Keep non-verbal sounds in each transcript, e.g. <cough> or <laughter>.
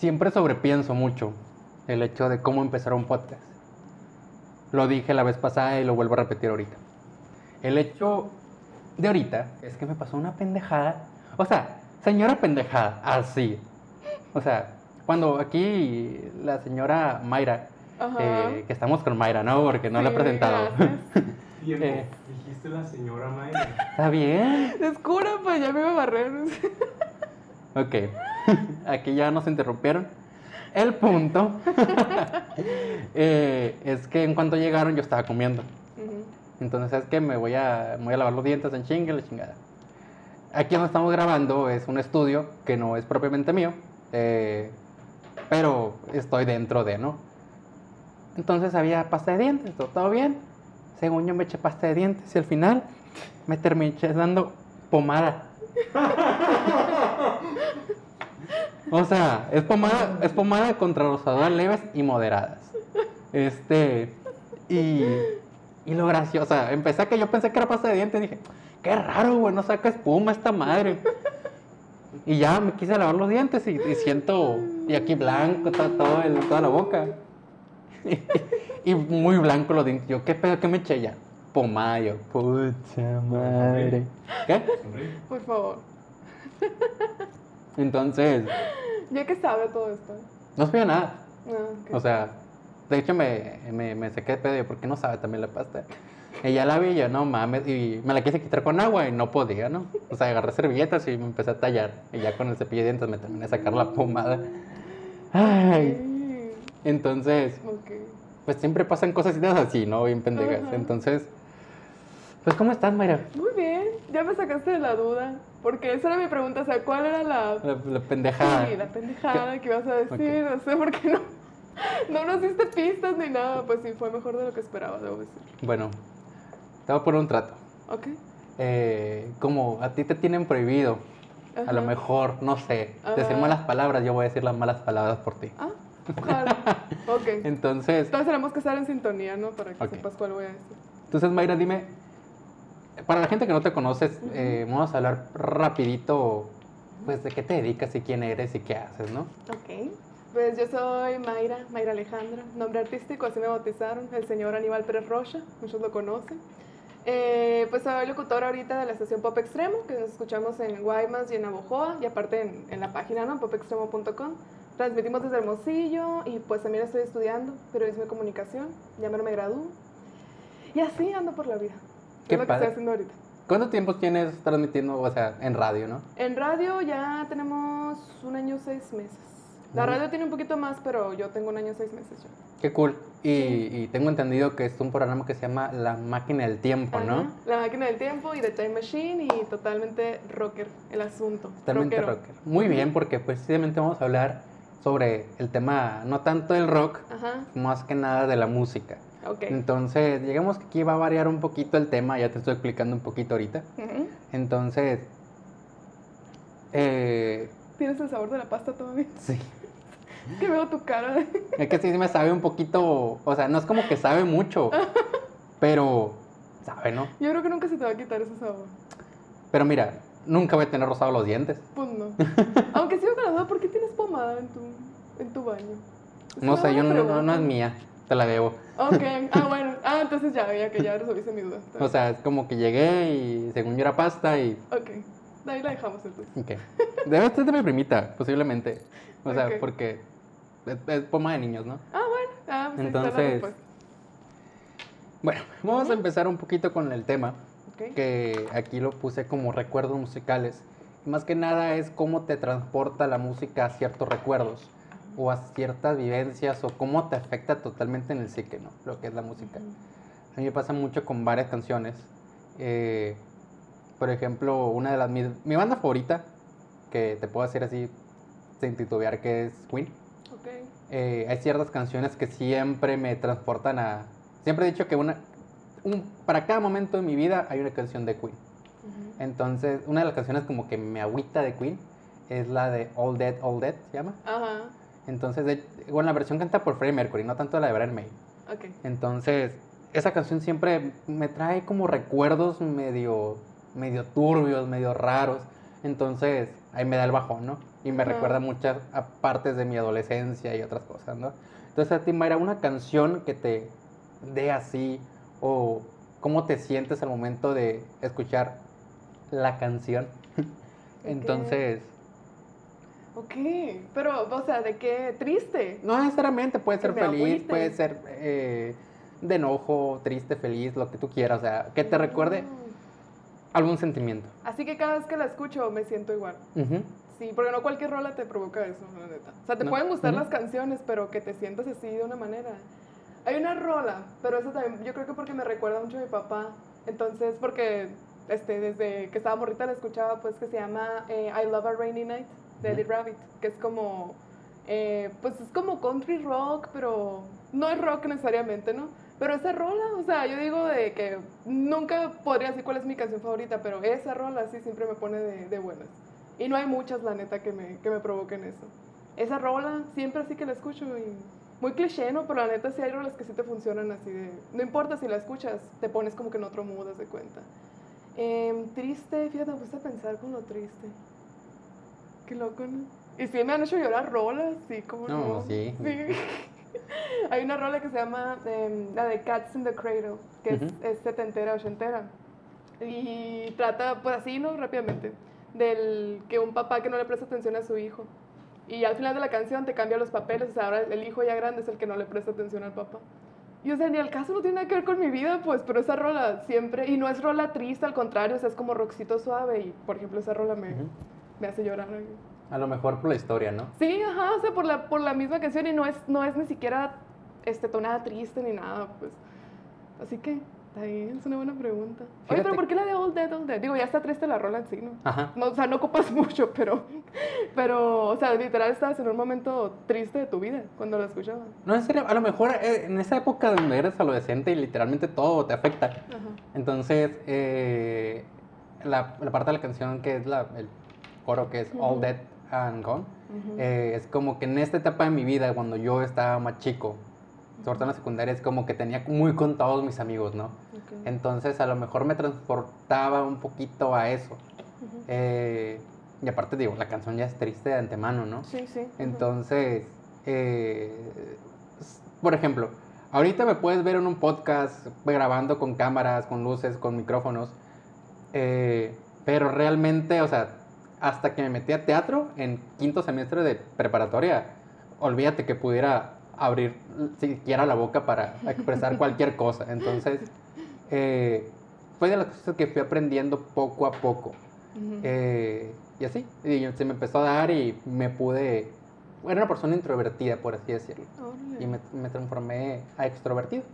siempre sobrepienso mucho el hecho de cómo empezar un podcast. Lo dije la vez pasada y lo vuelvo a repetir ahorita. El hecho de ahorita es que me pasó una pendejada. O sea, señora pendejada, así. O sea, cuando aquí la señora Mayra, eh, que estamos con Mayra, ¿no? Porque no la he Sí, presentado. <laughs> Eh. Dijiste la señora Mayra. Está bien. Descubra, pues ya me iba a barrer. Ok, <laughs> aquí ya nos interrumpieron. El punto <laughs> eh, es que en cuanto llegaron yo estaba comiendo. Entonces es que me voy a, me voy a lavar los dientes en chingue, la chingada. Aquí donde estamos grabando es un estudio que no es propiamente mío, eh, pero estoy dentro de, ¿no? Entonces había pasta de dientes, todo, todo bien. Según yo me eché pasta de dientes y al final me terminé dando pomada. <laughs> O sea, es pomada, es pomada contra rosaduras leves y moderadas. Este, y, y lo gracioso, o sea, empecé a que yo pensé que era pasta de dientes, dije, qué raro, güey, no saca espuma esta madre. Y ya me quise lavar los dientes y, y siento, y aquí blanco, está todo el, toda la boca. <laughs> Y, muy blanco los dientes. Yo, ¿qué pedo que me eché ya? Pomada, yo, pucha madre. ¿Qué? Sonríe. Por favor. <laughs> Entonces, ¿Ya que sabe todo esto? no sabía nada. Ah, ok. O sea, de hecho me, me, me saqué de pedo, yo, ¿por qué no sabe también la pasta? Y ya la vi, yo, no mames, y me la quise quitar con agua y no podía, ¿no? O sea, agarré servilletas y me empecé a tallar. Y ya con el cepillo de dientes me terminé de sacar la pomada. Ay, entonces, Ok. pues siempre pasan cosas así, ¿no? Bien pendejas. Entonces, pues, ¿cómo estás, Mayra? Muy bien, ya me sacaste de la duda. Porque esa era mi pregunta, o sea, ¿cuál era la, La, la pendejada. sí, la pendejada que ibas a decir? No sé por qué no. <laughs> No nos diste pistas ni nada. Pues sí, fue mejor de lo que esperaba, debo decir. Bueno, te voy a poner un trato. Ok. Eh, como a ti te tienen prohibido, a lo Ajá. mejor, no sé, decir Ah. malas palabras, yo voy a decir las malas palabras por ti. Ah, <laughs> ojalá. ok. Entonces, Entonces tenemos que estar en sintonía, ¿no? Para que Ok. sepas cuál voy a decir. entonces Mayra, dime, para la gente que no te conoces, eh, vamos a hablar rapidito, pues, de qué te dedicas y quién eres y qué haces, ¿no? Ok. Pues yo soy Mayra, Mayra Alejandra, nombre artístico, así me bautizaron, el señor Aníbal Pérez Rocha, muchos lo conocen. Eh, pues soy locutora ahorita de la estación Pop Extremo, que nos escuchamos en Guaymas y en Abojoa, y aparte en, en la página, ¿no? popextremo.com. Transmitimos desde Hermosillo y pues también estoy estudiando periodismo y comunicación, ya me me gradúo. Y así ando por la vida. Qué es lo que padre. estoy haciendo ahorita. ¿Cuánto tiempo tienes transmitiendo, o sea, en radio, no? En radio ya tenemos un año seis meses. La radio tiene un poquito más, pero yo tengo un año seis meses ya. Qué cool. Y, y tengo entendido que es un programa que se llama La Máquina del Tiempo, ¿no? Ajá, La máquina del tiempo y The Time Machine y totalmente rocker el asunto. Totalmente rockero. rocker. Muy bien, porque precisamente vamos a hablar sobre el tema, no tanto del rock, Ajá, más que nada de la música. Ok. Entonces, digamos que aquí va a variar un poquito el tema, ya te estoy explicando un poquito ahorita. Entonces, eh, ¿Tienes el sabor de la pasta todavía? sí, Que veo tu cara. es que sí me sabe un poquito, o sea, no es como que sabe mucho, pero sabe, ¿no? Yo creo que nunca se te va a quitar ese sabor. Pero mira, nunca voy a tener rosado los dientes. Pues no. <laughs> Aunque sigo con la duda, ¿por qué tienes pomada en tu, en tu baño? Es No sé, yo no, no, no es mía, te la debo. Ok, ah, bueno. Ah, entonces ya, ya que ya resolviste mi duda. O sea, es como que llegué y según yo era pasta y... Ok, de ahí la dejamos entonces. Ok. Debe ser de mi primita, posiblemente. O sea, porque es, es poma de niños, ¿no? Ah, bueno. Ah, pues Entonces. Bueno, vamos a empezar un poquito con el tema, Ok. que aquí lo puse como recuerdos musicales. Más que nada es cómo te transporta la música a ciertos recuerdos o a ciertas vivencias o cómo te afecta totalmente en el psique, ¿no? Lo que es la música. A mí me pasa mucho con varias canciones. Eh, por ejemplo, una de las... Mi, mi banda favorita, que te puedo decir así sin titubear, que es Queen. Ok. Eh, hay ciertas canciones que siempre me transportan a... Siempre he dicho que una... Un, para cada momento de mi vida hay una canción de Queen. Ujú. Entonces, una de las canciones como que me agüita de Queen es la de All Dead, All Dead, se llama. Ajá. Entonces, de, bueno, la versión canta por Freddie Mercury, no tanto la de Brian May. Ok. Entonces, esa canción siempre me trae como recuerdos medio, medio turbios, medio raros. Entonces, ahí me da el bajón, ¿no? y me recuerda muchas a partes de mi adolescencia y otras cosas, ¿no? Entonces a ti, Mayra, una canción que te dé así o cómo te sientes al momento de escuchar la canción. <laughs> Entonces, Ok, pero, o sea, ¿de qué? Triste. no necesariamente puede ser feliz, puede ser eh, de enojo, triste, feliz, lo que tú quieras, o sea, que te recuerde Mm. algún sentimiento. Así que cada vez que la escucho me siento igual. Ujú. Sí, porque no cualquier rola te provoca eso, la neta. O sea, te No. pueden gustar Ujú. las canciones, pero que te sientas así de una manera. Hay una rola, pero eso también, yo creo que porque me recuerda mucho a mi papá. Entonces, porque este, desde que estaba morrita la escuchaba, pues que se llama eh, I Love a Rainy Night de Eddie. Rabbit, que es como, eh, pues es como country rock, pero no es rock necesariamente, ¿no? Pero esa rola, o sea, yo digo de que nunca podría decir cuál es mi canción favorita, pero esa rola sí siempre me pone de, de buenas. Y no hay muchas, la neta, que me, que me provoquen eso. Esa rola, siempre así que la escucho y muy cliché, ¿no? Pero la neta sí hay rolas que sí te funcionan así de... No importa si la escuchas, te pones como que en otro mood, haz de cuenta. Em, triste, fíjate, me gusta pensar con lo triste. Qué loco, ¿no? Y sí me han hecho llorar rolas, sí, como No, no. sí. <laughs> Hay una rola que se llama em, la de Cats in the Cradle, que es- Ujú. es, setentera, ochentera. Y trata, pues así, ¿no? Rápidamente, del que un papá que no le presta atención a su hijo. Y al final de la canción te cambia los papeles, o sea, ahora el hijo ya grande es el que no le presta atención al papá. Y o sea, ni al caso no tiene nada que ver con mi vida, pues, pero esa rola siempre, y no es rola triste, al contrario, o sea, es como rockcito suave, y por ejemplo, esa rola me, Ujú. Me hace llorar. A lo mejor por la historia, ¿no? Sí, ajá, o sea, por la, por la misma canción, y no es, no es ni siquiera este, tonada triste ni nada, pues. Así que, está bien, es una buena pregunta. Oye, Fíjate- pero ¿por qué la de All Dead, All Dead? Digo, ya está triste la rola en sí, ¿no? Ajá. No, o sea, no ocupas <laughs> mucho, pero, pero, o sea, literal estabas en un momento triste de tu vida cuando la escuchabas. No, en serio, a lo mejor eh, en esa época donde eres adolescente y literalmente todo te afecta. Ajá. Entonces, eh, la, la parte de la canción que es la, el coro que es All. Dead and Gone, eh, es como que en esta etapa de mi vida, cuando yo estaba más chico, sobre todo en la secundaria, es como que tenía muy contados mis amigos, ¿no? Entonces, a lo mejor me transportaba un poquito a eso. Eh, y aparte, digo, la canción ya es triste de antemano, ¿no? Sí, sí. Entonces, eh, por ejemplo, ahorita me puedes ver en un podcast grabando con cámaras, con luces, con micrófonos, eh, pero realmente, o sea, hasta que me metí a teatro en quinto semestre de preparatoria, olvídate que pudiera abrir siquiera la boca para expresar <laughs> cualquier cosa. Entonces, eh, fue de las cosas que fui aprendiendo poco a poco. Eh, y así, y se me empezó a dar y me pude... Era una persona introvertida, por así decirlo. Y me, me transformé a extrovertido.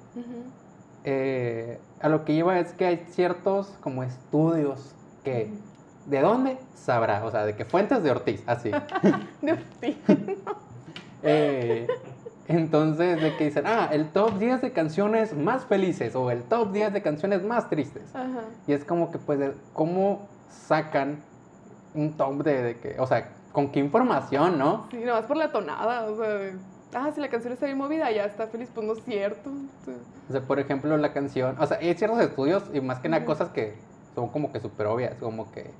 Eh, a lo que iba es que hay ciertos como estudios que... ¿De dónde? Sabrá, o sea, de qué fuentes de Ortiz, así. <laughs> De Ortiz. <laughs> Eh, entonces, de que dicen, ah, el top 10 de canciones más felices o el top 10 de canciones más tristes. Ajá. Y es como que, pues, cómo sacan un top de, de que, o sea, con qué información, ¿no? Sí, nomás por la tonada, o sea, de, ah, si la canción está bien movida, ya está feliz, pues no es cierto. o sea, O sea, por ejemplo, la canción, o sea, hay ciertos estudios y más que nada cosas que son como que súper obvias, como que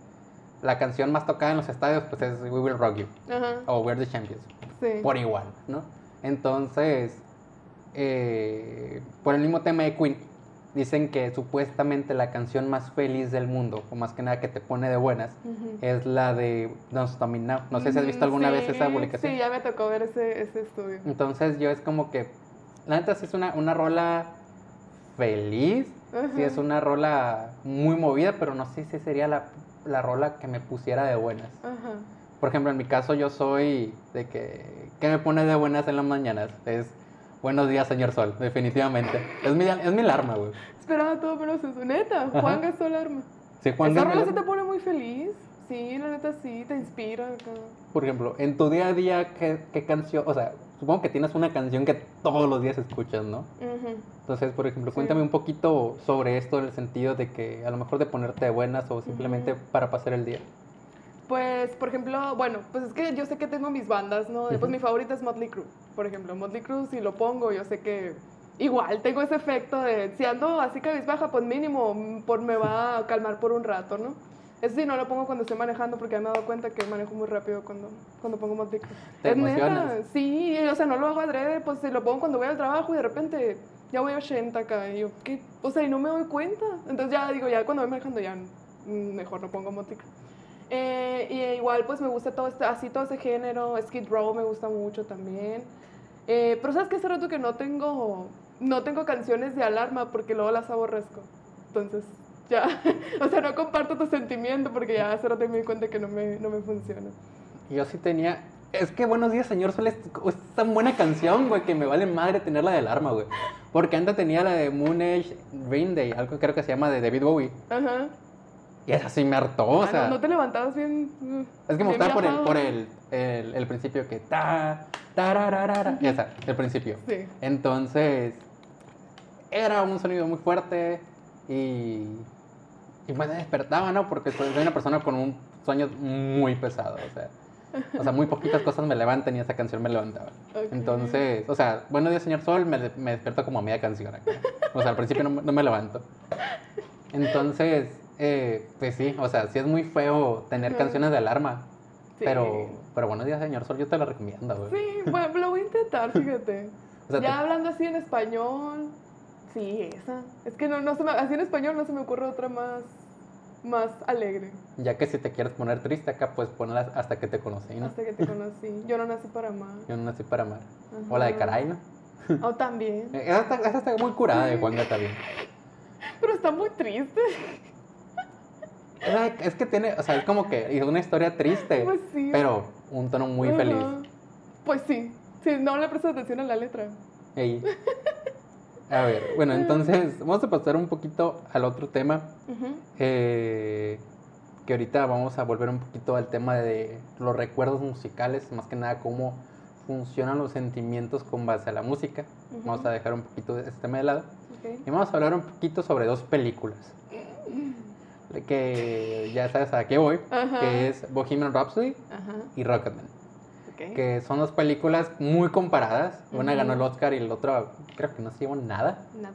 la canción más tocada en los estadios, pues es We Will Rock You Ajá, o We're the Champions, sí. por igual, ¿no? Entonces, eh, por el mismo tema de Queen, dicen que supuestamente la canción más feliz del mundo, o más que nada que te pone de buenas, es la de Don't Stop Me Now. No sé si has visto alguna vez sí, esa publicación. Sí, ya me tocó ver ese, ese estudio. Entonces yo es como que, la neta sí es una, una rola feliz, sí es una rola muy movida, pero no sé si sería la, la rola que me pusiera de buenas. Ajá. Por ejemplo, en mi caso yo soy de que, ¿qué me pone de buenas en las mañanas? Es buenos días, señor sol, definitivamente. Es mi, es mi alarma, güey. Esperaba todo menos eso, neta. Ajá. Juan gastó el arma. Sí, Juan Esa rola sí te pone muy feliz. Sí, la neta sí, te inspira. acá. Por ejemplo, en tu día a día, ¿qué, qué canción? O sea, supongo que tienes una canción que todos los días escuchas, ¿no? Ujú. Entonces, por ejemplo, Sí. cuéntame un poquito sobre esto en el sentido de que a lo mejor de ponerte de buenas o simplemente para pasar el día. Pues, por ejemplo, bueno, pues es que yo sé que tengo mis bandas, ¿no? Pues mi favorita es Motley Crue, por ejemplo. Motley Crue, si lo pongo, yo sé que igual tengo ese efecto de, si ando así cabizbaja, pues mínimo por, me va a calmar por un rato, ¿no? Eso sí, no lo pongo cuando estoy manejando porque me he dado cuenta que manejo muy rápido cuando, cuando pongo Moticro. Te Es neta, sí, o sea, no lo hago adrede, pues lo pongo cuando voy al trabajo y de repente ya voy a 80 acá y yo, ¿qué? O sea, y no me doy cuenta. Entonces ya digo, ya cuando voy manejando ya mejor no pongo Moticro. Eh, y igual pues me gusta todo este, así todo ese género, Skid Row me gusta mucho también. Eh, pero sabes que hace rato que no tengo, no tengo canciones de alarma porque luego las aborrezco. Entonces, ya, <laughs> o sea, no comparto tu sentimiento porque ya hace rato me di cuenta que no me, no me funciona. Yo sí tenía. Es que Buenos Días, Señor Sol es, es tan buena canción, güey, que me vale madre tenerla del arma, güey. Porque antes tenía la de Moon Age Rain Day, algo creo que se llama de David Bowie. Ajá. Y esa sí me hartó, o Ah, sea. no, no te levantabas bien. mm, Es que me gustaba por el, por el, el, el principio que ta, tarararara, esa, el principio. Sí. Entonces, era un sonido muy fuerte y, y me despertaba, ¿no? Porque soy una persona con un sueño muy pesado, o sea, o sea, muy poquitas cosas me levantan y esa canción me levantaba. Ok. Entonces, o sea, Buenos días, señor Sol, me, me despierto como a media canción acá. O sea, al principio no, me- no me levanto. Entonces, eh, pues sí, o sea, sí es muy feo tener Ujú. canciones de alarma. Sí. Pero, pero buenos días, señor Sol, yo te lo recomiendo, güey. Sí, bueno, lo voy a intentar, fíjate. <laughs> O sea, ya te- hablando así en español, sí, esa. Es que no, no se me, así en español no se me ocurre otra más, más alegre. ya que si te quieres poner triste acá, pues ponla hasta que te conocí, ¿no? Hasta que te conocí. Yo no nací para amar. Yo no nací para amar. O la de. Caray, ¿no? Oh, también. <laughs> Eh, Esa está, esa está muy curada de Juan también. Pero está muy triste. Es que tiene, o sea, es como que es una historia triste, Pues sí. pero un tono muy Ajá. feliz. Pues sí. Sí, no le prestas atención a la letra. Ey. <laughs> A ver, bueno, entonces vamos a pasar un poquito al otro tema. Eh, que ahorita vamos a volver un poquito al tema de los recuerdos musicales, más que nada cómo funcionan los sentimientos con base a la música. Vamos a dejar un poquito ese tema de lado. Y vamos a hablar un poquito sobre dos películas. <clears throat> Que ya sabes a qué voy, que es Bohemian Rhapsody y Rocketman. Que son dos películas muy comparadas. Una ganó el Oscar y la otra creo que no se llevó nada. Nada.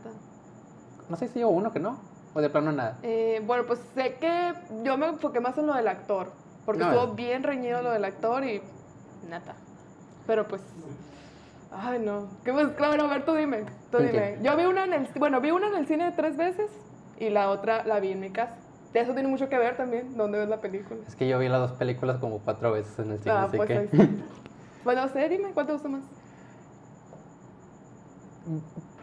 No sé si llevó uno que no. O de plano nada. Eh, bueno, pues sé que yo me enfoqué más en lo del actor, porque No, estuvo es- bien reñido lo del actor y nada. Pero pues, ay no, qué más claro, a ver tú dime, tú ¿Con dime. Yo vi una en el, bueno, vi una en el cine tres veces y la otra la vi en mi casa. Eso tiene mucho que ver también, dónde ves la película. Es que yo vi las dos películas como cuatro veces en el cine, Ah, así pues que... <laughs> Bueno, sé, dime, ¿cuál te gusta más?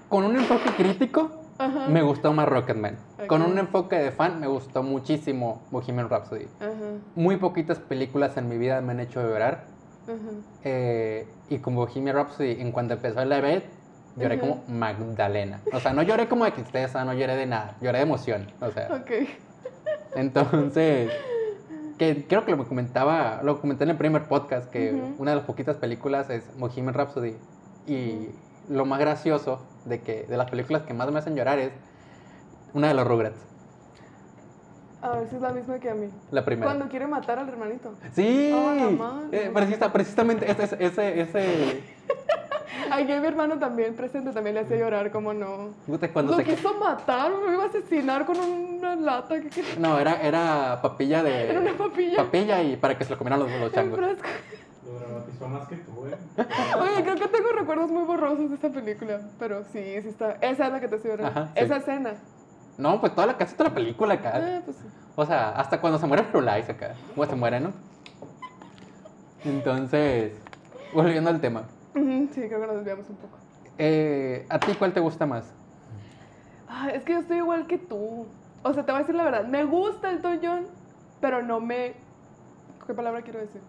Con un enfoque crítico, Ajá. me gustó más Rocketman. Con Ok. un enfoque de fan, me gustó muchísimo Bohemian Rhapsody. Ajá, Muy poquitas películas en mi vida me han hecho llorar. ajá. Eh, y con Bohemian Rhapsody, en cuanto empezó el event, lloré como Magdalena. O sea, no lloré como de tristeza, no lloré de nada, lloré de emoción. O sea, Ok. Entonces, que creo que lo comentaba, lo comenté en el primer podcast, que una de las poquitas películas es Bohemian Rhapsody. Y lo más gracioso de que de las películas que más me hacen llorar es una de los Rugrats, A ver si es la misma que a mí. la primera. Cuando quiere matar al hermanito. Sí, Oh, la madre. eh, precisa- precisamente ese, ese, ese, Ay, que mi hermano también presente también le hacía llorar, como no. cuando lo se quiso matar, me iba a asesinar con una lata. ¿Qué, qué? No, era, era papilla de. Era una papilla. Papilla y para que se lo comieran los, los changos. Lo dramatizó más que tú, ¿eh? <laughs> Oye, creo que tengo recuerdos muy borrosos de esta película. Pero sí, sí está. Esa es la que te. Ajá, sí. Esa escena. No, pues toda la casi toda la película acá. Ah, pues sí. O sea, hasta cuando se muere Firulais acá. O se muere, ¿no? Entonces, volviendo al tema. Sí, creo que nos desviamos un poco. Eh, ¿A ti cuál te gusta más? Ay, es que yo estoy igual que tú. O sea, te voy a decir la verdad. Me gusta el John, pero no me. ¿Qué palabra quiero decir?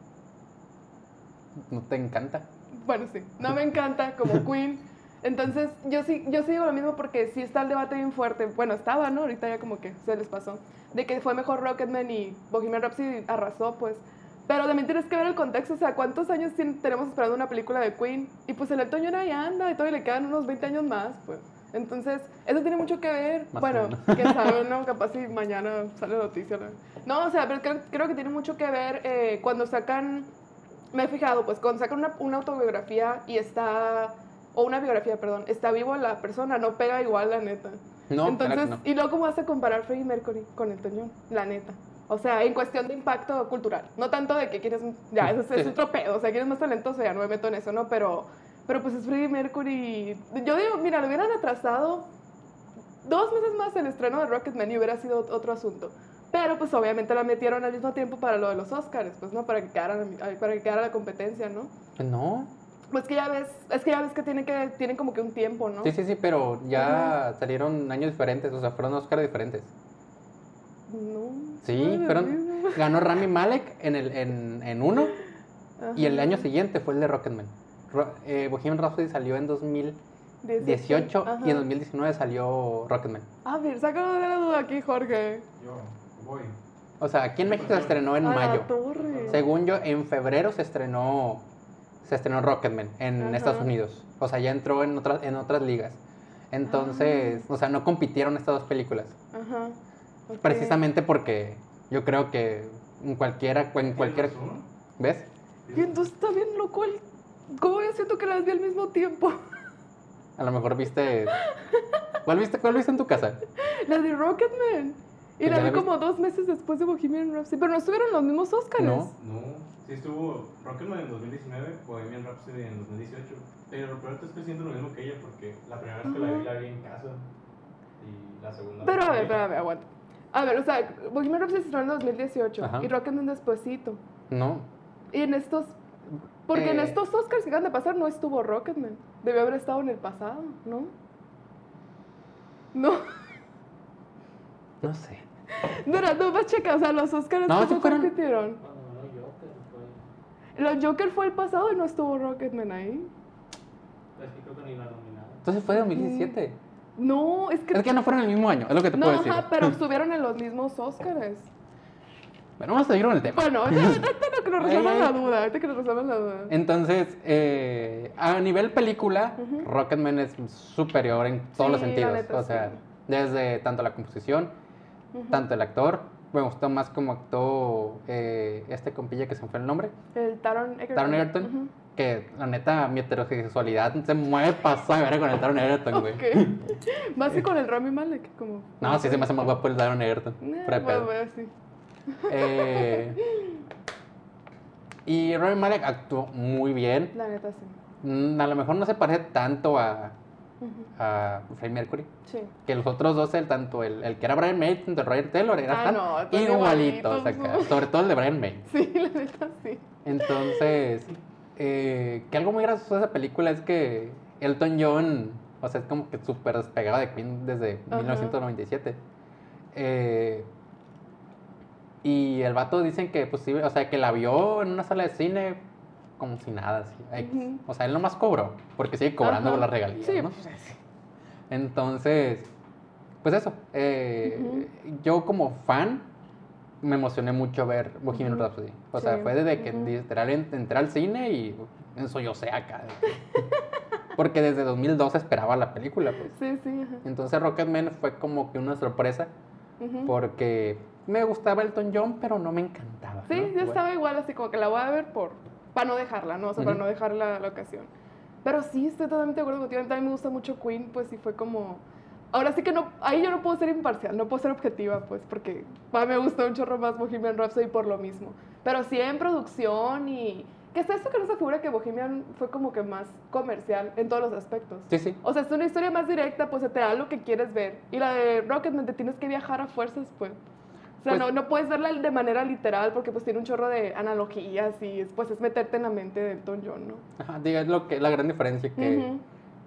¿No te encanta? Bueno, sí, no me encanta como <laughs> Queen. Entonces, yo sí, yo sí digo lo mismo porque sí está el debate bien fuerte. Bueno, estaba, ¿no? Ahorita ya como que se les pasó. De que fue mejor Rocketman y Bohemian Rhapsody arrasó, pues. Pero también tienes que ver el contexto, o sea, ¿cuántos años tenemos esperando una película de Queen? Y pues el Elton John ahí anda y todavía le quedan unos 20 años más, pues. Entonces, eso tiene mucho que ver. Más bueno, quién sabe, <laughs> ¿no? Capaz si mañana sale noticia. ¿no? No, o sea, pero creo, creo que tiene mucho que ver eh, cuando sacan me he fijado, pues cuando sacan una, una autobiografía y está, o una biografía, perdón, está vivo la persona, no pega igual, la neta. No, Entonces, que no. y luego cómo vas a comparar Freddie Mercury con el Toñón, la neta. O sea, en cuestión de impacto cultural. No tanto de que quieres. Ya, eso es, Sí. otro pedo. O sea, quieres más talentoso, ya no me meto en eso, ¿no? Pero, pero pues es Freddie Mercury. Yo digo, mira, lo hubieran atrasado dos meses más el estreno de Rocketman y hubiera sido ot- otro asunto. Pero pues obviamente la metieron al mismo tiempo para lo de los Oscars, pues, ¿no? Para que quedara, para que quedara la competencia, ¿no? No. Pues que ya ves, es que ya ves que tienen que tienen como que un tiempo, ¿no? Sí, sí, sí, pero ya salieron años diferentes, o sea, fueron Oscar diferentes. No. Sí, fueron. mismo. Ganó Rami Malek en, el, en, en uno y el año siguiente fue el de Rocketman. Ro- eh, Bohemian Rhapsody salió en 2018 Ajá. y en 2019 salió Rocketman. A ver, sácalo de la duda aquí, Jorge. Yo voy. O sea, aquí en México se estrenó en A la mayo. torre. Según yo, en febrero se estrenó se estrenó Rocketman en Ajá. Estados Unidos. O sea, ya entró en otras en otras ligas. Entonces, Ah. o sea, no compitieron estas dos películas. Ajá. Precisamente porque yo creo que en cualquiera, en cualquier. ¿ves? Y entonces está bien loco el... ¿Cómo yo siento que las vi al mismo tiempo? <laughs> A lo mejor viste, ¿cuál viste, cuál viste en tu casa? La de Rocketman. Y ¿Ya la vi como dos meses después de Bohemian Rhapsody. Pero no estuvieron los mismos Oscars. No. No, sí estuvo Rocketman en 2019, Bohemian Rhapsody en 2018. Pero lo peor es que estoy haciendo lo mismo que ella porque la primera vez que la vi la vi en casa y la segunda Pero a ver, espérame, aguanta. A ver, o sea, Bohemian Rhapsody se estrenó en 2018 Ajá. y Rocketman despuesito. No. Y en estos... Porque en Eh. estos Oscars que acaban de pasar no estuvo Rocketman. Debió haber estado en el pasado, ¿no? No. <laughs> No sé. Mira, no más checa, o sea, los Oscars No, ¿cómo sí fueron- compitieron? Fue. Los Joker fue el pasado y no estuvo Rocketman ahí. Es que creo que ni la nominaron. Entonces fue 2017. No, es que... Es que no fueron el mismo año, es lo que te no, puedo decir. ajá, pero <laughs> estuvieron en los mismos Oscars. Bueno, vamos a seguir con el tema. Bueno, ahorita <laughs> que nos resuelvan la duda, ahorita que nos resuelvan la duda. Entonces, eh, a nivel película, Ujú. Rocketman es superior en todos los Sí, sentidos. neta, o sea, sí. desde tanto la composición, tanto el actor. Me gustó más como actuó eh, este compilla que se me fue el nombre. El Taron Egerton. Taron Egerton. Que la neta, mi heterosexualidad se mueve pasada ver con el Taron Egerton, güey. Ok. <laughs> Más que con el Rami Malek, como... No, sí se me hace más guapo el Taron Egerton. Eh, bueno, bueno, sí. Eh, y Rami Malek actuó muy bien. La neta, sí. Mm, A lo mejor no se parece tanto a, a Freddie Mercury. Sí. Que los otros dos, el, tanto el, el que era Brian May, tanto Roger Taylor, eran Ah, tan no, igualitos igualitos, acá. Sobre todo el de Brian May. <laughs> Sí, la neta, sí. Entonces, eh, que algo muy gracioso de esa película es que Elton John, o sea, es como que súper despegado de Queen desde Ajá. 1997. Eh, y el vato dicen que, pues sí, o sea, que la vio en una sala de cine como si nada, así. O sea, él nomás cobró, porque sigue cobrando por las regalías, Sí, ¿no? pues. Entonces, pues eso. eh, Yo como fan me emocioné mucho ver Bohemian. Rhapsody. O sea, fue desde que literal en- entré al cine y eso yo sé acá. <laughs> Porque desde 2012 esperaba la película, pues. Sí, sí, ajá. Entonces Rocketman fue como que una sorpresa porque me gustaba Elton John, pero no me encantaba. Sí, ¿no? yo Bueno. estaba igual, así como que la voy a ver por... Para no dejarla, ¿no? O sea, para no dejar la, la ocasión. Pero sí, estoy totalmente de acuerdo contigo. A mí también me gusta mucho Queen, pues sí fue como... Ahora sí que no... Ahí yo no puedo ser imparcial, no puedo ser objetiva, pues, porque a mí me gustó un chorro más Bohemian Rhapsody por lo mismo. Pero sí en producción y... Que es eso que no se figura que Bohemian fue como que más comercial en todos los aspectos. Sí, sí. O sea, es una historia más directa, pues se te da lo que quieres ver. Y la de Rocketman te tienes que viajar a fuerzas, pues. O sea, Pues- no, no puedes verla de manera literal porque pues tiene un chorro de analogías y pues es meterte en la mente de Elton John, ¿no? Ajá, digo, es lo que, la gran diferencia que.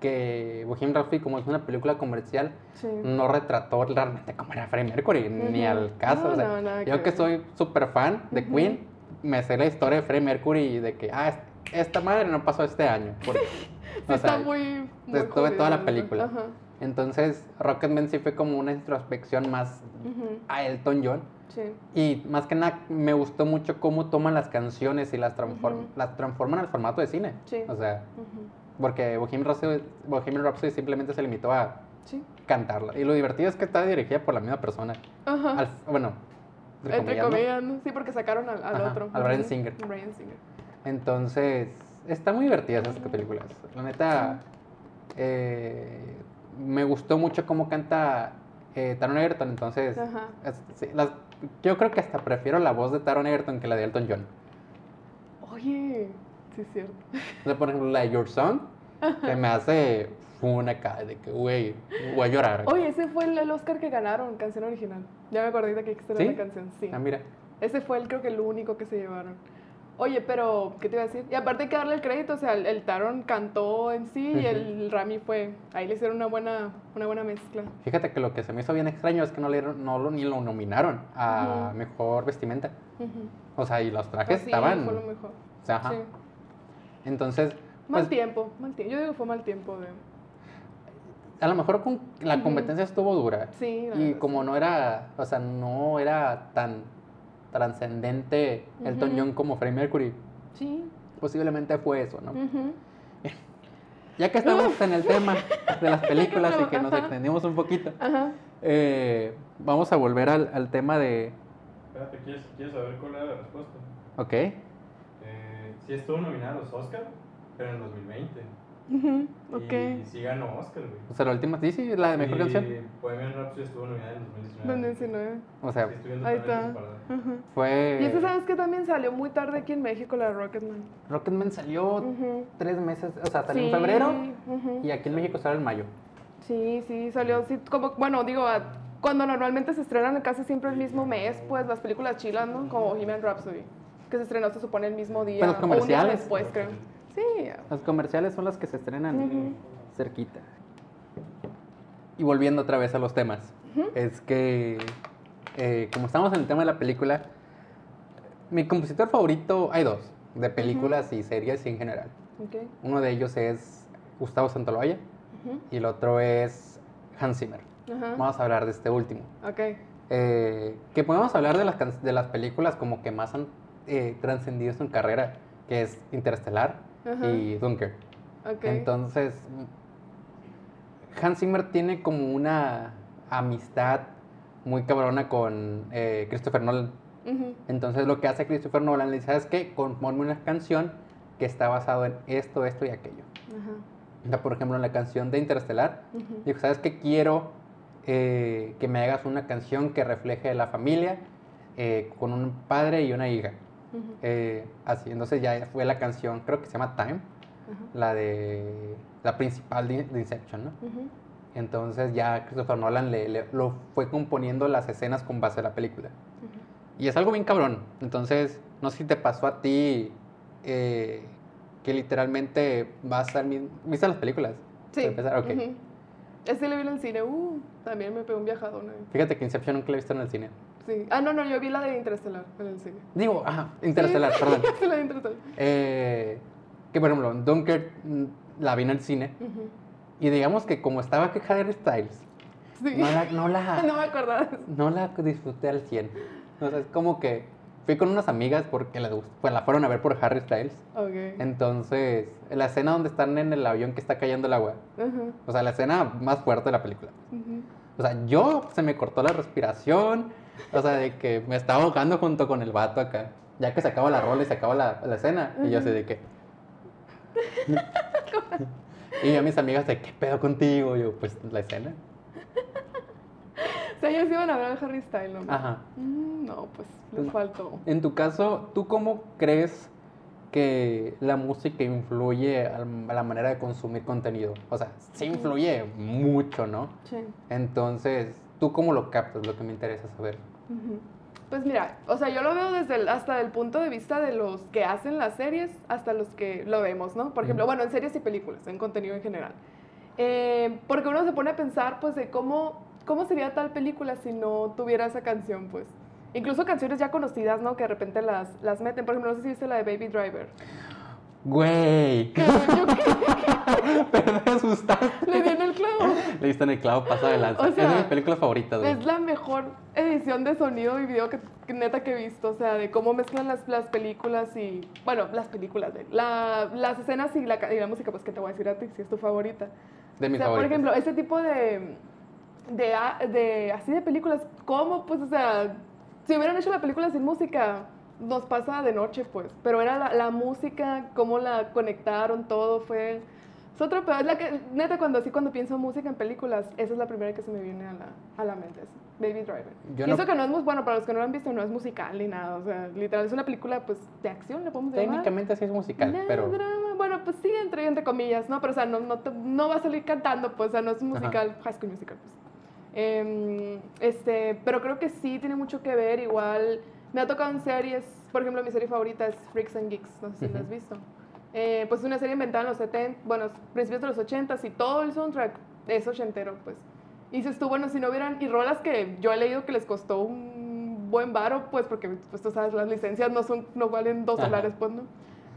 Que Bohemian Rhapsody, como es una película comercial, Sí. no retrató realmente cómo era Freddie Mercury, ni Ujú. al caso. No, o sea, no, yo que que soy súper fan de Ujú. Queen, me sé la historia de Freddie Mercury y de que, ah, es- esta madre no pasó este año. <laughs> porque- o sea, está muy... muy estuve toda la película. Ajá. Entonces, Rocketman sí fue como una introspección más Ujú. a Elton John. Sí. Y más que nada, me gustó mucho cómo toman las canciones y las, transform- Ujú. las transforman al formato de cine. Sí. O sea, Ujú. Porque Bohemian Rhapsody, Bohemian Rhapsody simplemente se limitó a Sí. cantarla. Y lo divertido es que está dirigida por la misma persona. Ajá. Al- bueno, entre Entre comillas, ¿no? comillas, ¿no? Sí, porque sacaron al, al Ajá, otro. al Bryan Ujú. Singer. Bryan Singer. Entonces, está muy divertida esas películas. La neta, eh, me gustó mucho cómo canta eh, Taron Egerton. Entonces, es- sí, las yo creo que hasta prefiero la voz de Taron Egerton que la de Elton John. Oye, sí es cierto. O sea, por ejemplo, la de Your Song, que me hace una cara de que, güey, voy a llorar. Oye, ese fue el, Oscar que ganaron, canción original. Ya me acordé de que esta era ¿Sí? la canción, sí. Ah, mira. Ese fue el, creo que el único que se llevaron. Oye, pero, ¿qué te iba a decir? Y aparte hay que darle el crédito, o sea, el, el Taron cantó en sí y el Rami fue, ahí le hicieron una buena, una buena mezcla. Fíjate que lo que se me hizo bien extraño es que no, le, dieron- no lo, ni lo nominaron a Ujú. mejor vestimenta. Ujú. O sea, y los trajes Pues sí, estaban. fue lo mejor. o sea, ajá. Sí. Entonces, Mal pues, tiempo, mal tiempo. Yo digo que fue mal tiempo de... a lo mejor con, la competencia estuvo dura. Sí, la Y verdad, como sí. no era, o sea, no era tan trascendente Ujú. John como Freddie Mercury, Sí. posiblemente fue eso, ¿no? Ujú. <laughs> Ya que estamos en el tema de las películas y que nos extendimos un poquito, Ajá. eh, vamos a volver al, al tema de, Espérate, ¿quieres, ¿quieres saber cuál era la respuesta? ok, sí estuvo nominada a los Oscar, pero en 2020. Ujú. Ok. Y sí ganó Oscar, güey. o sea, la última, sí, sí, la de mejor y canción, Bohemian Rhapsody estuvo nominada en 2019. 2019. o sea, Sí, Ahí está. fue, Y ese sabes que también salió muy tarde aquí en México, la de Rocketman. Rocketman salió Ujú. tres meses, o sea, salió en Sí, febrero ujú. y aquí en México sale en mayo. Sí, sí, salió así como, bueno, digo, a- cuando normalmente se estrenan casi siempre el mismo mes, pues las películas chilas, ¿no? Como Bohemian Rhapsody, que se estrenó se supone el mismo día. Pero los o un día comerciales. después, creo. Sí, Los comerciales son las que se estrenan cerquita. Y volviendo otra vez a los temas, es que eh, como estamos en el tema de la película, mi compositor favorito, hay dos, de películas y series y en general. ok. Uno de ellos es Gustavo Santaolalla Ujú. y el otro es Hans Zimmer. Vamos a hablar de este último. Ok. Eh, que podemos hablar de las, de las películas como que más han eh, trascendido su carrera, que es Interestelar Ajá. y Dunkirk. Ok. Entonces, Hans Zimmer tiene como una amistad muy cabrona con eh, Christopher Nolan. Entonces, lo que hace Christopher Nolan le dice, ¿sabes qué? Conforme una canción que está basado en esto, esto y aquello. Sea, por ejemplo, en la canción de Interestelar, Ujú. dijo, ¿sabes qué? Quiero eh, que me hagas una canción que refleje la familia eh, con un padre y una hija. Ujú. Eh, así, entonces ya fue la canción, creo que se llama Time, Ajá. la de la principal de, de Inception, ¿no? Ujú. Entonces ya Christopher Nolan le, le- lo fue componiendo las escenas con base a la película. Y es algo bien cabrón. Entonces, no sé si te pasó a ti eh, que literalmente vas a... ¿Viste las películas? Sí. Para empezar, ok. Ujú. Ese lo vi en el cine. Uh, también me pegó un viajadón ahí. Fíjate que Inception nunca la he visto en el cine. Sí. Ah, no, no, yo vi la de Interestelar en el cine. Digo, ajá, Interestelar, Sí, perdón. <laughs> sí, la de Interestelar. Eh, que por ejemplo, Dunkirk mm, la vi en el cine Ujú. y digamos que como estaba que Harry Styles, Sí. no la, no la, <laughs> No me acordaba. no la disfruté al 100. O sea, es como que fui con unas amigas porque les gust- pues la fueron a ver por Harry Styles. Ok. Entonces, la escena donde están en el avión que está cayendo el agua, Ujú, o sea, la escena más fuerte de la película. ujú. O sea, yo se me cortó la respiración, o sea, de que me estaba ahogando junto con el vato acá. Ya que se acaba la rola y se acaba la, la escena, y yo así de que... <laughs> y yo mis amigas de, ¿qué pedo contigo? Yo, pues, la escena. O sea, ellos iban a ver a Harry Styles, ¿no? Ajá. Mm, no, pues les faltó. En tu caso, ¿tú cómo crees que la música influye a la manera de consumir contenido? O sea, sí influye mucho, ¿no? Sí. Entonces, ¿tú cómo lo captas? Lo que me interesa saber. Pues mira, o sea, yo lo veo desde el- hasta el punto de vista de los que hacen las series hasta los que lo vemos, ¿no? Por ejemplo, Ujú. bueno, en series y películas, en contenido en general. Eh, porque uno se pone a pensar, pues, de cómo, cómo sería tal película si no tuviera esa canción, pues. Incluso canciones ya conocidas, ¿no? Que de repente las, las meten. Por ejemplo, no sé si viste la de Baby Driver. Güey, Que yo que pero me asustaste. le di en el. Le diste en el clavo, pasa adelante. O sea, es de mis películas favoritas, güey. Es la mejor edición de sonido y video que, que neta que he visto, o sea, de cómo mezclan las, las películas y, bueno, las películas, de, la, las escenas y la, ca- y la música, pues que te voy a decir a ti, si es tu favorita. De O mis sea, por favoritas. ejemplo, ese tipo de, de, de, así de películas, ¿cómo? Pues, o sea, si hubieran hecho la película sin música, nos pasa de noche, pues, pero era la, la música, cómo la conectaron, todo fue Es otro pedo. Es la que, neta, cuando así, cuando pienso música en películas, esa es la primera que se me viene a la, a la mente. es Baby Driver. Yo y no- eso que no es muy bueno, para los que no lo han visto, no es musical ni nada. O sea, literal, es una película, pues, de acción, le podemos llamar. Técnicamente sí es musical, No, pero drama. Bueno, pues sí, entre, entre comillas, ¿no? Pero, o sea, no, no, te- no va a salir cantando, pues, o sea, no es musical, High School Musical, pues. Em, este, pero creo que sí tiene mucho que ver, igual, me ha tocado en series, por ejemplo, mi serie favorita es Freaks and Geeks, no sé si la has visto. Eh, pues es una serie inventada en los 70, bueno, principios de los 80 y todo el soundtrack es ochentero, pues. Y dices tú, bueno, si no hubieran, y rolas que yo he leído que les costó un buen varo, pues, porque, pues, tú sabes, las licencias no son, no valen dos Ajá. dólares, pues, ¿no?